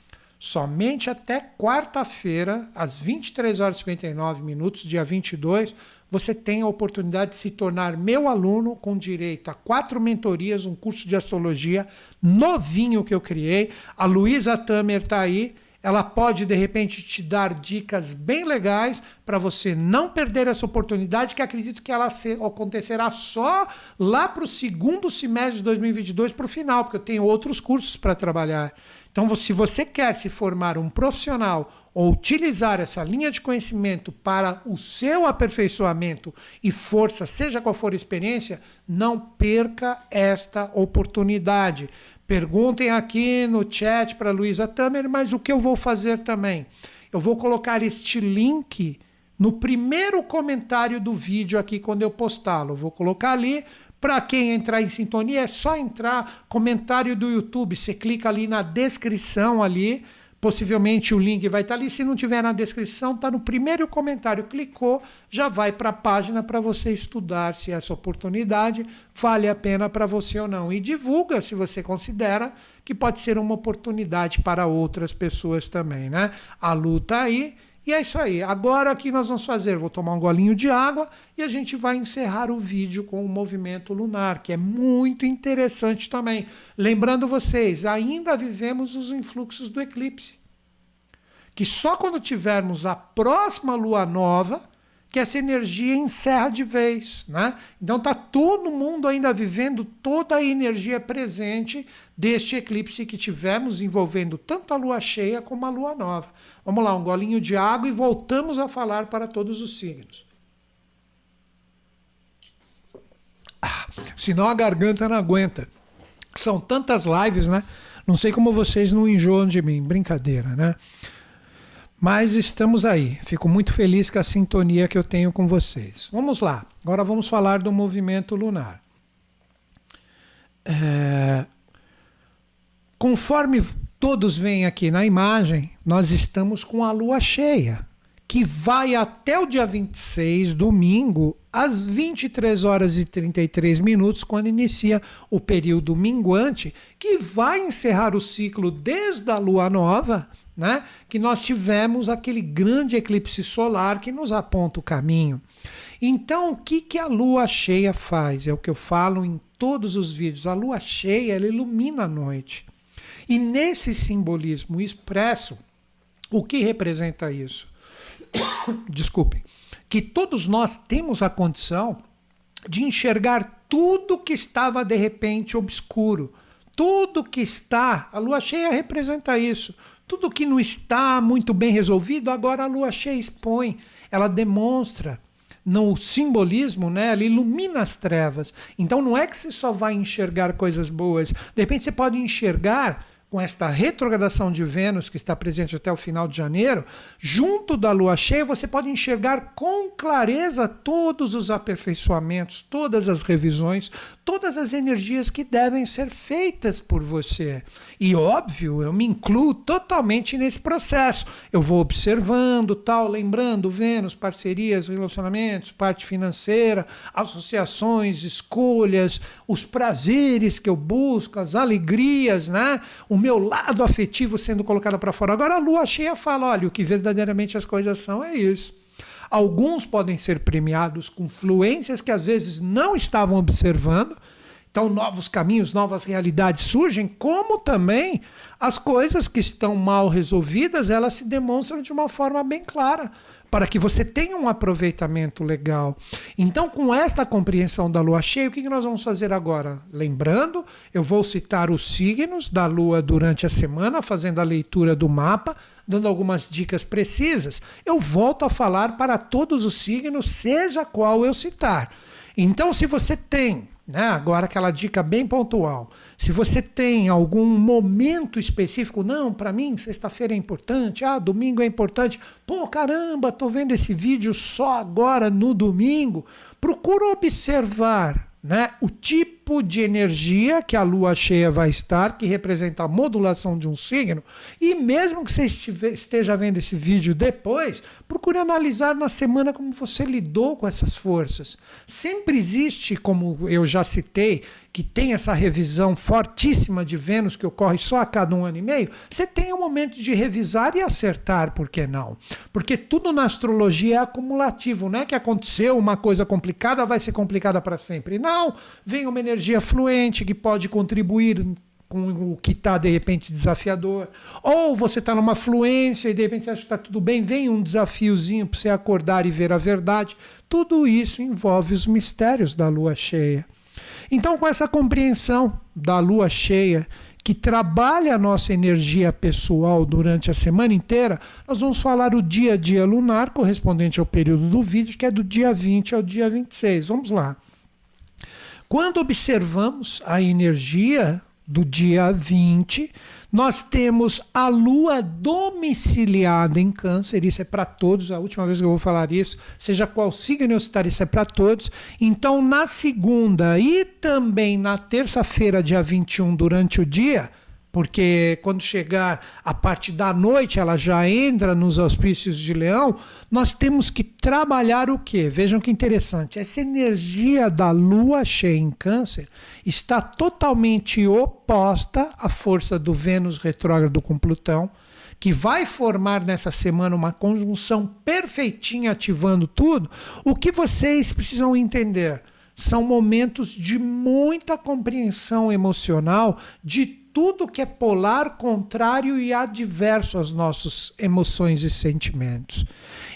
Somente até quarta-feira, às 23 horas e 59 minutos, dia 22, você tem a oportunidade de se tornar meu aluno com direito a quatro mentorias, um curso de astrologia novinho que eu criei. A Luísa Tamer está aí ela pode de repente te dar dicas bem legais para você não perder essa oportunidade, que acredito que ela acontecerá só lá para o segundo semestre de 2022 para o final, porque eu tenho outros cursos para trabalhar. Então, se você quer se formar um profissional ou utilizar essa linha de conhecimento para o seu aperfeiçoamento e força, seja qual for a experiência, não perca esta oportunidade. Perguntem aqui no chat para Luísa Tamer, mas o que eu vou fazer também? Eu vou colocar este link no primeiro comentário do vídeo aqui quando eu postá-lo. Vou colocar ali. Para quem entrar em sintonia, é só entrar, comentário do YouTube. Você clica ali na descrição ali Possivelmente o link vai estar ali. Se não tiver na descrição, está no primeiro comentário. Clicou, já vai para a página para você estudar se essa oportunidade vale a pena para você ou não. E divulga se você considera que pode ser uma oportunidade para outras pessoas também, né? A luta aí. E é isso aí. Agora o que nós vamos fazer? Vou tomar um golinho de água e a gente vai encerrar o vídeo com o movimento lunar, que é muito interessante também. Lembrando vocês, ainda vivemos os influxos do eclipse. Que só quando tivermos a próxima lua nova que essa energia encerra de vez, né? Então tá todo mundo ainda vivendo toda a energia presente deste eclipse que tivemos envolvendo tanto a lua cheia como a lua nova. Vamos lá, um golinho de água e voltamos a falar para todos os signos. Ah, senão a garganta não aguenta. São tantas lives, né? Não sei como vocês não enjoam de mim. Brincadeira, né? Mas estamos aí. Fico muito feliz com a sintonia que eu tenho com vocês. Vamos lá. Agora vamos falar do movimento lunar. É... Conforme todos veem aqui na imagem, nós estamos com a lua cheia, que vai até o dia 26, domingo, às 23 horas e 33 minutos, quando inicia o período minguante, que vai encerrar o ciclo desde a lua nova, né? Que nós tivemos aquele grande eclipse solar que nos aponta o caminho. Então, o que, que a lua cheia faz? É o que eu falo em todos os vídeos. A lua cheia ela ilumina a noite. E nesse simbolismo expresso, o que representa isso? Desculpem. Que todos nós temos a condição de enxergar tudo que estava de repente obscuro. Tudo que está, a lua cheia representa isso. Tudo que não está muito bem resolvido, agora a lua cheia expõe, ela demonstra no simbolismo, né, ela ilumina as trevas. Então não é que você só vai enxergar coisas boas. De repente você pode enxergar com esta retrogradação de Vênus, que está presente até o final de janeiro, junto da lua cheia, você pode enxergar com clareza todos os aperfeiçoamentos, todas as revisões, todas as energias que devem ser feitas por você. E óbvio, eu me incluo totalmente nesse processo. Eu vou observando, tal, lembrando Vênus, parcerias, relacionamentos, parte financeira, associações, escolhas, os prazeres que eu busco, as alegrias, né? O meu lado afetivo sendo colocado para fora. Agora a lua cheia fala: olha, o que verdadeiramente as coisas são é isso. Alguns podem ser premiados com fluências que às vezes não estavam observando. Então, novos caminhos, novas realidades surgem, como também as coisas que estão mal resolvidas, elas se demonstram de uma forma bem clara. Para que você tenha um aproveitamento legal. Então, com esta compreensão da lua cheia, o que nós vamos fazer agora? Lembrando, eu vou citar os signos da lua durante a semana, fazendo a leitura do mapa, dando algumas dicas precisas. Eu volto a falar para todos os signos, seja qual eu citar. Então, se você tem né? Agora, aquela dica bem pontual. Se você tem algum momento específico, não, para mim, sexta-feira é importante, ah, domingo é importante. Pô, caramba, tô vendo esse vídeo só agora no domingo. Procura observar né, o tipo de energia que a lua cheia vai estar, que representa a modulação de um signo, e mesmo que você esteja vendo esse vídeo depois, procure analisar na semana como você lidou com essas forças. Sempre existe, como eu já citei, que tem essa revisão fortíssima de Vênus que ocorre só a cada um ano e meio, você tem um momento de revisar e acertar, por que não? Porque tudo na astrologia é acumulativo, não é que aconteceu uma coisa complicada, vai ser complicada para sempre. Não, vem uma energia fluente que pode contribuir com o que está de repente desafiador. Ou você está numa fluência e de repente acha que está tudo bem, vem um desafiozinho para você acordar e ver a verdade. Tudo isso envolve os mistérios da lua cheia. Então, com essa compreensão da lua cheia, que trabalha a nossa energia pessoal durante a semana inteira, nós vamos falar o dia a dia lunar, correspondente ao período do vídeo, que é do dia 20 ao dia 26. Vamos lá. Quando observamos a energia do dia 20, nós temos a lua domiciliada em Câncer, isso é para todos, a última vez que eu vou falar isso, seja qual signo eu citar, isso é para todos. Então, na segunda e também na terça-feira, dia 21, durante o dia, porque quando chegar a parte da noite ela já entra nos auspícios de Leão, nós temos que trabalhar o quê? Vejam que interessante. Essa energia da lua cheia em Câncer está totalmente oposta à força do Vênus retrógrado com Plutão, que vai formar nessa semana uma conjunção perfeitinha ativando tudo. O que vocês precisam entender? São momentos de muita compreensão emocional de tudo que é polar, contrário e adverso às nossas emoções e sentimentos.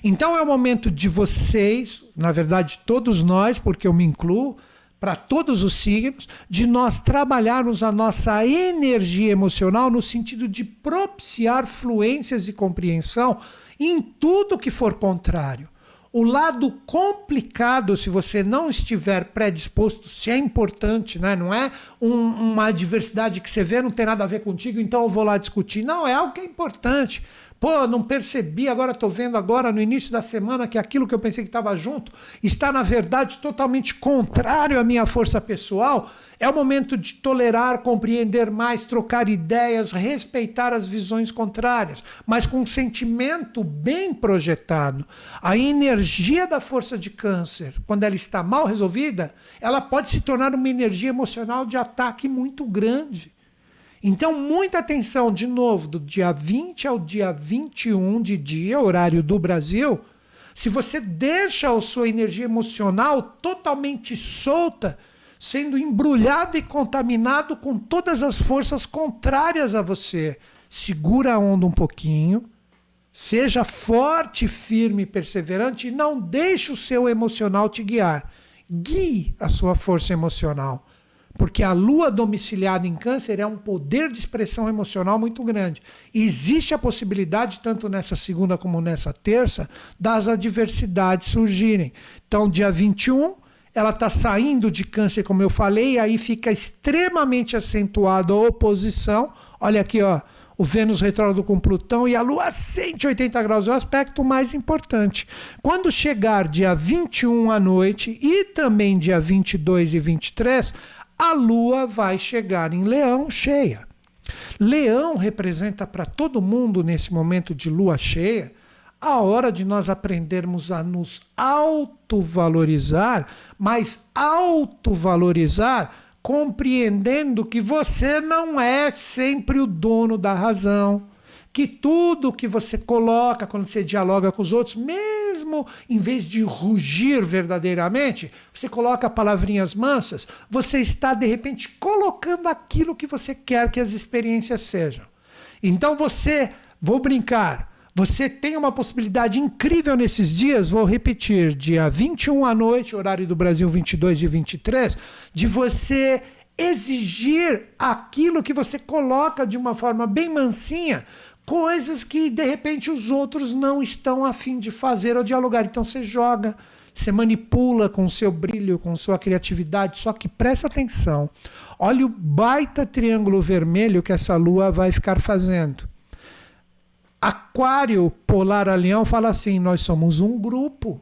Então é o momento de vocês, na verdade todos nós, porque eu me incluo, para todos os signos, de nós trabalharmos a nossa energia emocional no sentido de propiciar fluências e compreensão em tudo que for contrário. O lado complicado, se você não estiver predisposto, se é importante, né? não é um, uma adversidade que você vê, não tem nada a ver contigo, então eu vou lá discutir. Não, é algo que é importante. Pô, não percebi, agora estou vendo agora no início da semana que aquilo que eu pensei que estava junto está, na verdade, totalmente contrário à minha força pessoal. É o momento de tolerar, compreender mais, trocar ideias, respeitar as visões contrárias, mas com um sentimento bem projetado. A energia da força de câncer, quando ela está mal resolvida, ela pode se tornar uma energia emocional de ataque muito grande. Então, muita atenção, de novo, do dia 20 ao dia 21 de dia, horário do Brasil. Se você deixa a sua energia emocional totalmente solta, sendo embrulhado e contaminado com todas as forças contrárias a você, segura a onda um pouquinho, seja forte, firme e perseverante e não deixe o seu emocional te guiar. Guie a sua força emocional. Porque a lua domiciliada em câncer é um poder de expressão emocional muito grande. existe a possibilidade, tanto nessa segunda como nessa terça, das adversidades surgirem. Então, dia 21, ela está saindo de câncer, como eu falei, e aí fica extremamente acentuada a oposição. Olha aqui, ó, o Vênus retrógrado com Plutão e a Lua a 180 graus, é o aspecto mais importante. Quando chegar dia 21 à noite e também dia 22 e 23, a lua vai chegar em Leão cheia. Leão representa para todo mundo nesse momento de lua cheia a hora de nós aprendermos a nos autovalorizar, mas autovalorizar compreendendo que você não é sempre o dono da razão que tudo que você coloca quando você dialoga com os outros, mesmo em vez de rugir verdadeiramente, você coloca palavrinhas mansas, você está de repente colocando aquilo que você quer que as experiências sejam. Então você, vou brincar, Você tem uma possibilidade incrível nesses dias, vou repetir, dia 21 à noite, horário do Brasil 22 e 23, de você exigir aquilo que você coloca de uma forma bem mansinha, coisas que de repente os outros não estão afim de fazer ou dialogar. Então você joga, você manipula com seu brilho, com sua criatividade, só que presta atenção. Olha o baita triângulo vermelho que essa lua vai ficar fazendo. Aquário Polar a Leão fala assim: nós somos um grupo.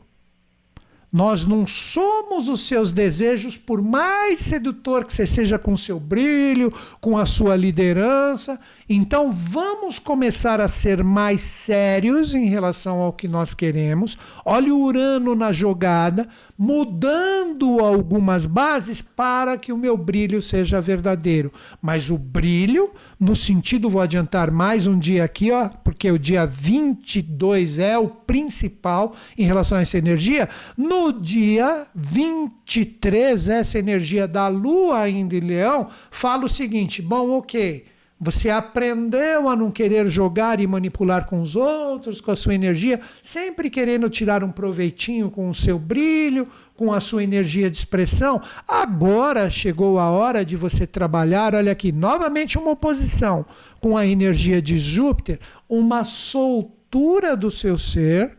Nós não somos os seus desejos, por mais sedutor que você seja com seu brilho, com a sua liderança. Então vamos começar a ser mais sérios em relação ao que nós queremos. Olha o Urano na jogada, mudando algumas bases para que o meu brilho seja verdadeiro. Mas o brilho, no sentido, vou adiantar mais um dia aqui, ó, porque o dia 22 é o principal em relação a essa energia. No dia 23, essa energia da Lua ainda em Leão, fala o seguinte: bom, ok. Você aprendeu a não querer jogar e manipular com os outros, com a sua energia, sempre querendo tirar um proveitinho com o seu brilho, com a sua energia de expressão. Agora chegou a hora de você trabalhar, olha aqui, novamente uma oposição com a energia de Júpiter, uma soltura do seu ser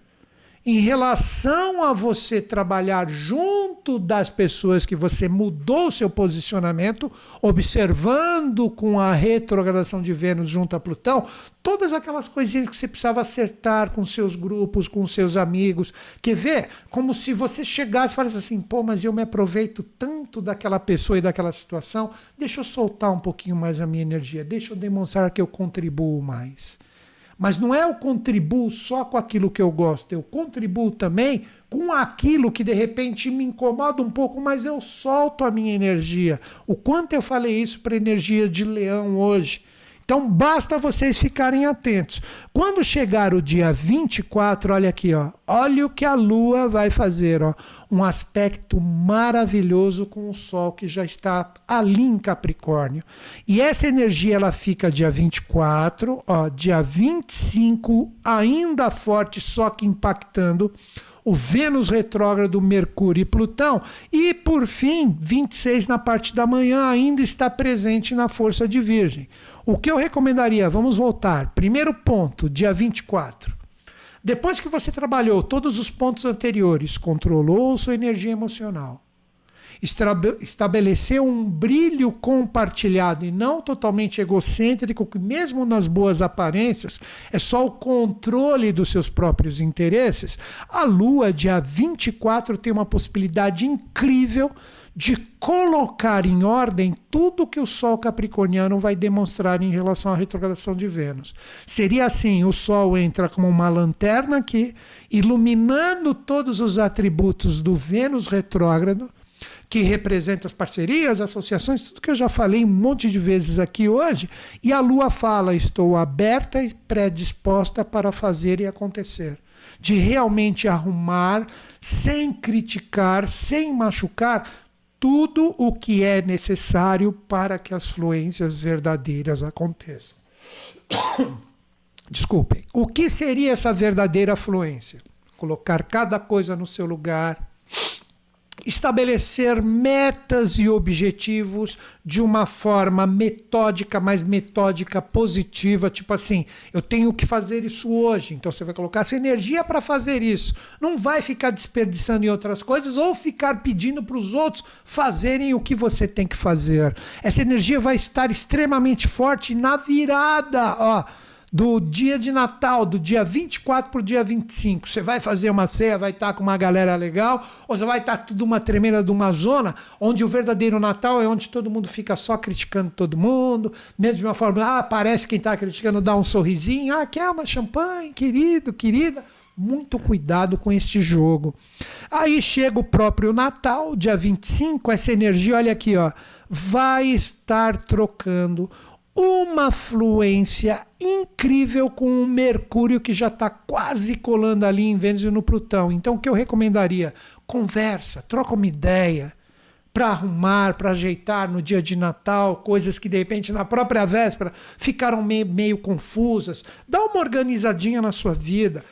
em relação a você trabalhar junto das pessoas que você mudou o seu posicionamento, observando com a retrogradação de Vênus junto a Plutão, todas aquelas coisinhas que você precisava acertar com seus grupos, com seus amigos. Quer ver? Como se você chegasse e falasse assim: pô, mas eu me aproveito tanto daquela pessoa e daquela situação, deixa eu soltar um pouquinho mais a minha energia, deixa eu demonstrar que eu contribuo mais. Mas não é eu contribuo só com aquilo que eu gosto, eu contribuo também com aquilo que de repente me incomoda um pouco, mas eu solto a minha energia. O quanto eu falei isso para energia de leão hoje. Então basta vocês ficarem atentos. Quando chegar o dia 24, olha aqui, ó. Olha o que a lua vai fazer, ó. Um aspecto maravilhoso com o sol que já está ali em Capricórnio. E essa energia ela fica dia 24, ó, dia 25 ainda forte, só que impactando o Vênus retrógrado, Mercúrio e Plutão. E, por fim, 26 na parte da manhã ainda está presente na força de Virgem. O que eu recomendaria? Vamos voltar. Primeiro ponto, dia 24. Depois que você trabalhou todos os pontos anteriores, controlou sua energia emocional, estabeleceu um brilho compartilhado e não totalmente egocêntrico, que mesmo nas boas aparências é só o controle dos seus próprios interesses, a Lua, dia 24, tem uma possibilidade incrível de colocar em ordem tudo que o Sol capricorniano vai demonstrar em relação à retrogradação de Vênus. Seria assim: o Sol entra como uma lanterna aqui, iluminando todos os atributos do Vênus retrógrado que representa as parcerias, associações, tudo que eu já falei um monte de vezes aqui hoje, e a lua fala: estou aberta e predisposta para fazer e acontecer. De realmente arrumar, sem criticar, sem machucar, tudo o que é necessário para que as fluências verdadeiras aconteçam. Desculpem. O que seria essa verdadeira fluência? Colocar cada coisa no seu lugar, estabelecer metas e objetivos de uma forma metódica, mais metódica, positiva, tipo assim, eu tenho que fazer isso hoje, então você vai colocar essa energia para fazer isso. Não vai ficar desperdiçando em outras coisas ou ficar pedindo para os outros fazerem o que você tem que fazer. Essa energia vai estar extremamente forte na virada, ó do dia de Natal, do dia 24 para o dia 25. Você vai fazer uma ceia, vai estar tá com uma galera legal, ou você vai estar tá tudo uma tremenda de uma zona onde o verdadeiro Natal é onde todo mundo fica só criticando todo mundo, mesmo de uma forma, ah, parece quem está criticando dá um sorrisinho, ah, quer uma champanhe, querido, querida. Muito cuidado com este jogo. Aí chega o próprio Natal, dia 25, essa energia, olha aqui, ó, vai estar trocando uma fluência incrível com o Mercúrio que já está quase colando ali em Vênus e no Plutão. Então, o que eu recomendaria? Conversa, troca uma ideia, para arrumar, para ajeitar no dia de Natal, coisas que de repente na própria véspera ficaram meio, meio confusas. Dá uma organizadinha na sua vida.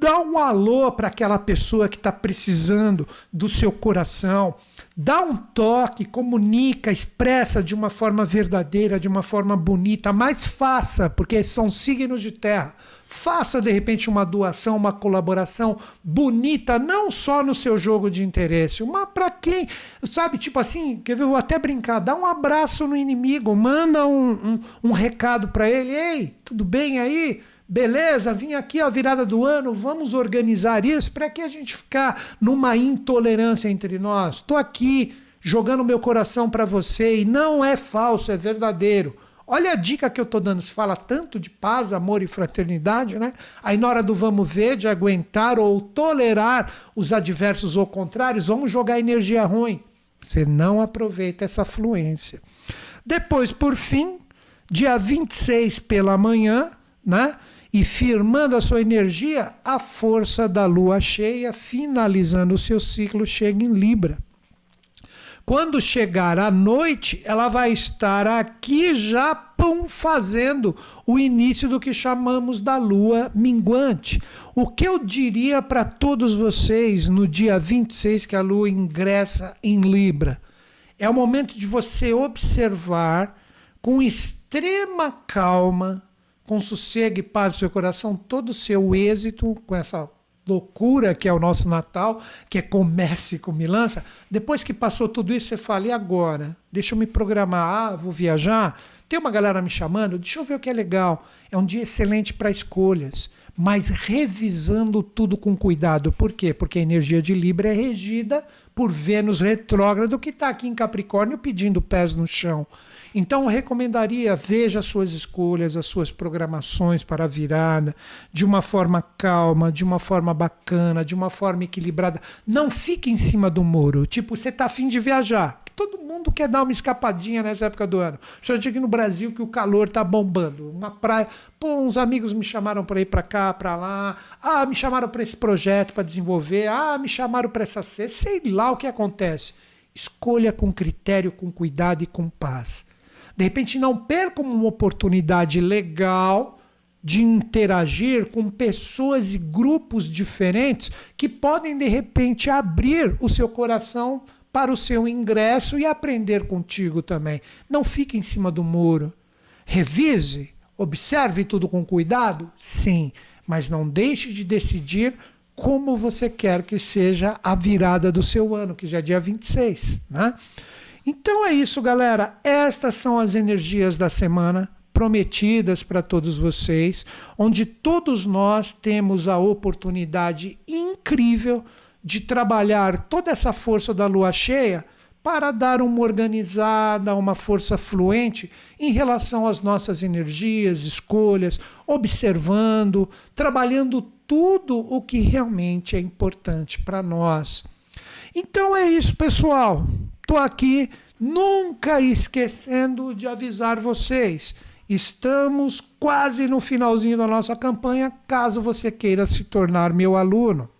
Dá um alô para aquela pessoa que está precisando do seu coração. Dá um toque, comunica, expressa de uma forma verdadeira, de uma forma bonita, mas faça, porque são signos de terra. Faça de repente uma doação, uma colaboração bonita, não só no seu jogo de interesse, mas para quem, sabe, tipo assim, ver, eu vou até brincar, dá um abraço no inimigo, manda um, um, um recado para ele, ei, tudo bem aí? Beleza, vim aqui a virada do ano, vamos organizar isso para que a gente ficar numa intolerância entre nós. Estou aqui jogando meu coração para você e não é falso, é verdadeiro. Olha a dica que eu estou dando. Se fala tanto de paz, amor e fraternidade, né? Aí na hora do vamos ver, de aguentar ou tolerar os adversos ou contrários, vamos jogar energia ruim. Você não aproveita essa fluência. Depois, por fim, dia 26 pela manhã, né? E firmando a sua energia, a força da lua cheia, finalizando o seu ciclo, chega em Libra. Quando chegar a noite, ela vai estar aqui já pum, fazendo o início do que chamamos da lua minguante. O que eu diria para todos vocês no dia 26 que a lua ingressa em Libra? É o momento de você observar com extrema calma, com sossego e paz no seu coração, todo o seu êxito com essa loucura que é o nosso Natal, que é comércio e comilança, depois que passou tudo isso, você fala, e agora? Deixa eu me programar, ah, vou viajar, tem uma galera me chamando, deixa eu ver o que é legal. É um dia excelente para escolhas, mas revisando tudo com cuidado. Por quê? Porque a energia de Libra é regida por Vênus retrógrado que está aqui em Capricórnio pedindo pés no chão. Então, eu recomendaria, veja as suas escolhas, as suas programações para a virada, de uma forma calma, de uma forma bacana, de uma forma equilibrada. Não fique em cima do muro. Tipo, você está afim de viajar. Todo mundo quer dar uma escapadinha nessa época do ano. Principalmente aqui no Brasil, que o calor está bombando. Uma praia. Pô, uns amigos me chamaram para ir para cá, para lá. Ah, me chamaram para esse projeto para desenvolver. Ah, me chamaram para essa cesta. Sei lá o que acontece. Escolha com critério, com cuidado e com paz. De repente, não perca uma oportunidade legal de interagir com pessoas e grupos diferentes que podem, de repente, abrir o seu coração para o seu ingresso e aprender contigo também. Não fique em cima do muro. Revise, observe tudo com cuidado? Sim, mas não deixe de decidir como você quer que seja a virada do seu ano, que já é dia 26, né? Então é isso, galera. Estas são as energias da semana prometidas para todos vocês, onde todos nós temos a oportunidade incrível de trabalhar toda essa força da lua cheia para dar uma organizada, uma força fluente em relação às nossas energias, escolhas, observando, trabalhando tudo o que realmente é importante para nós. Então é isso, pessoal. Estou aqui nunca esquecendo de avisar vocês. Estamos quase no finalzinho da nossa campanha, caso você queira se tornar meu aluno.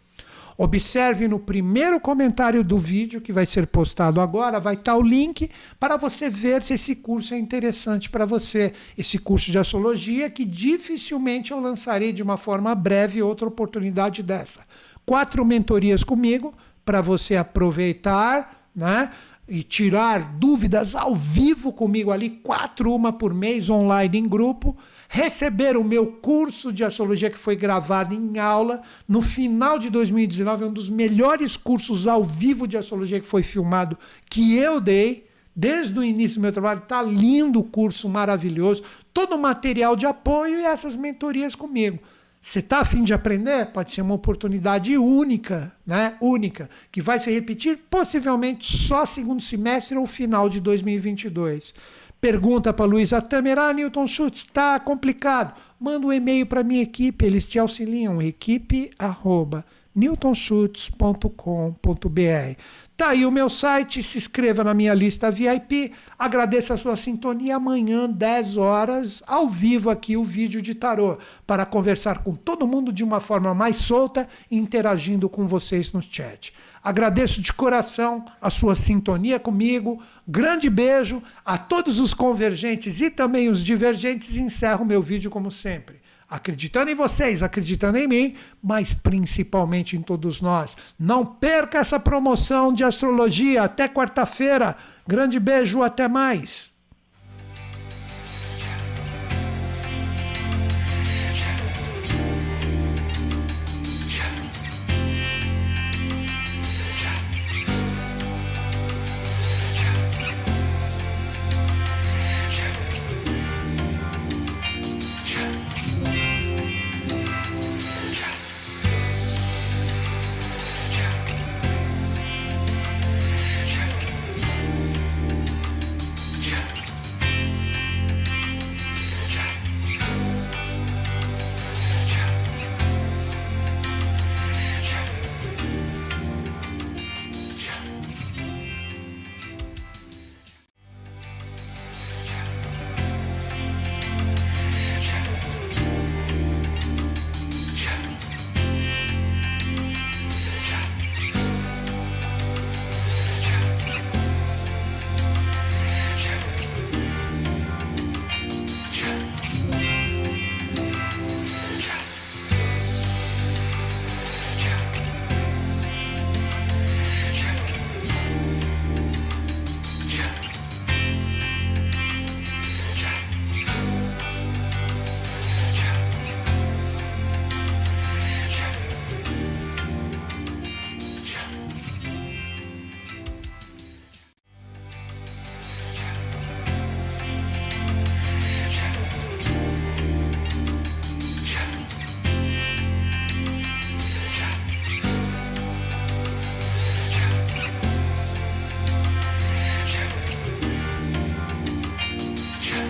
Observe no primeiro comentário do vídeo que vai ser postado agora, vai estar o link para você ver se esse curso é interessante para você. Esse curso de astrologia que dificilmente eu lançarei de uma forma breve outra oportunidade dessa. Quatro mentorias comigo para você aproveitar, né? E tirar dúvidas ao vivo comigo ali, quatro, uma por mês, online em grupo, receber o meu curso de astrologia que foi gravado em aula no final de 2019, é um dos melhores cursos ao vivo de astrologia que foi filmado que eu dei. Desde o início do meu trabalho, está lindo o curso, maravilhoso, todo o material de apoio e essas mentorias comigo. Você está afim de aprender? Pode ser uma oportunidade única, né? Única, que vai se repetir possivelmente só segundo semestre ou final de 2022. Pergunta para Luísa Tamer, ah, Newton Schultz, está complicado. Manda um e-mail para minha equipe, eles te auxiliam, equipe arroba newtonschutz.com.br. Tá aí o meu site, se inscreva na minha lista VIP. Agradeço a sua sintonia amanhã, 10 horas, ao vivo aqui o vídeo de tarô, para conversar com todo mundo de uma forma mais solta e interagindo com vocês no chat. Agradeço de coração a sua sintonia comigo. Grande beijo a todos os convergentes e também os divergentes. Encerro meu vídeo como sempre acreditando em vocês, acreditando em mim, mas principalmente em todos nós. Não perca essa promoção de astrologia até quarta-feira. Grande beijo, até mais.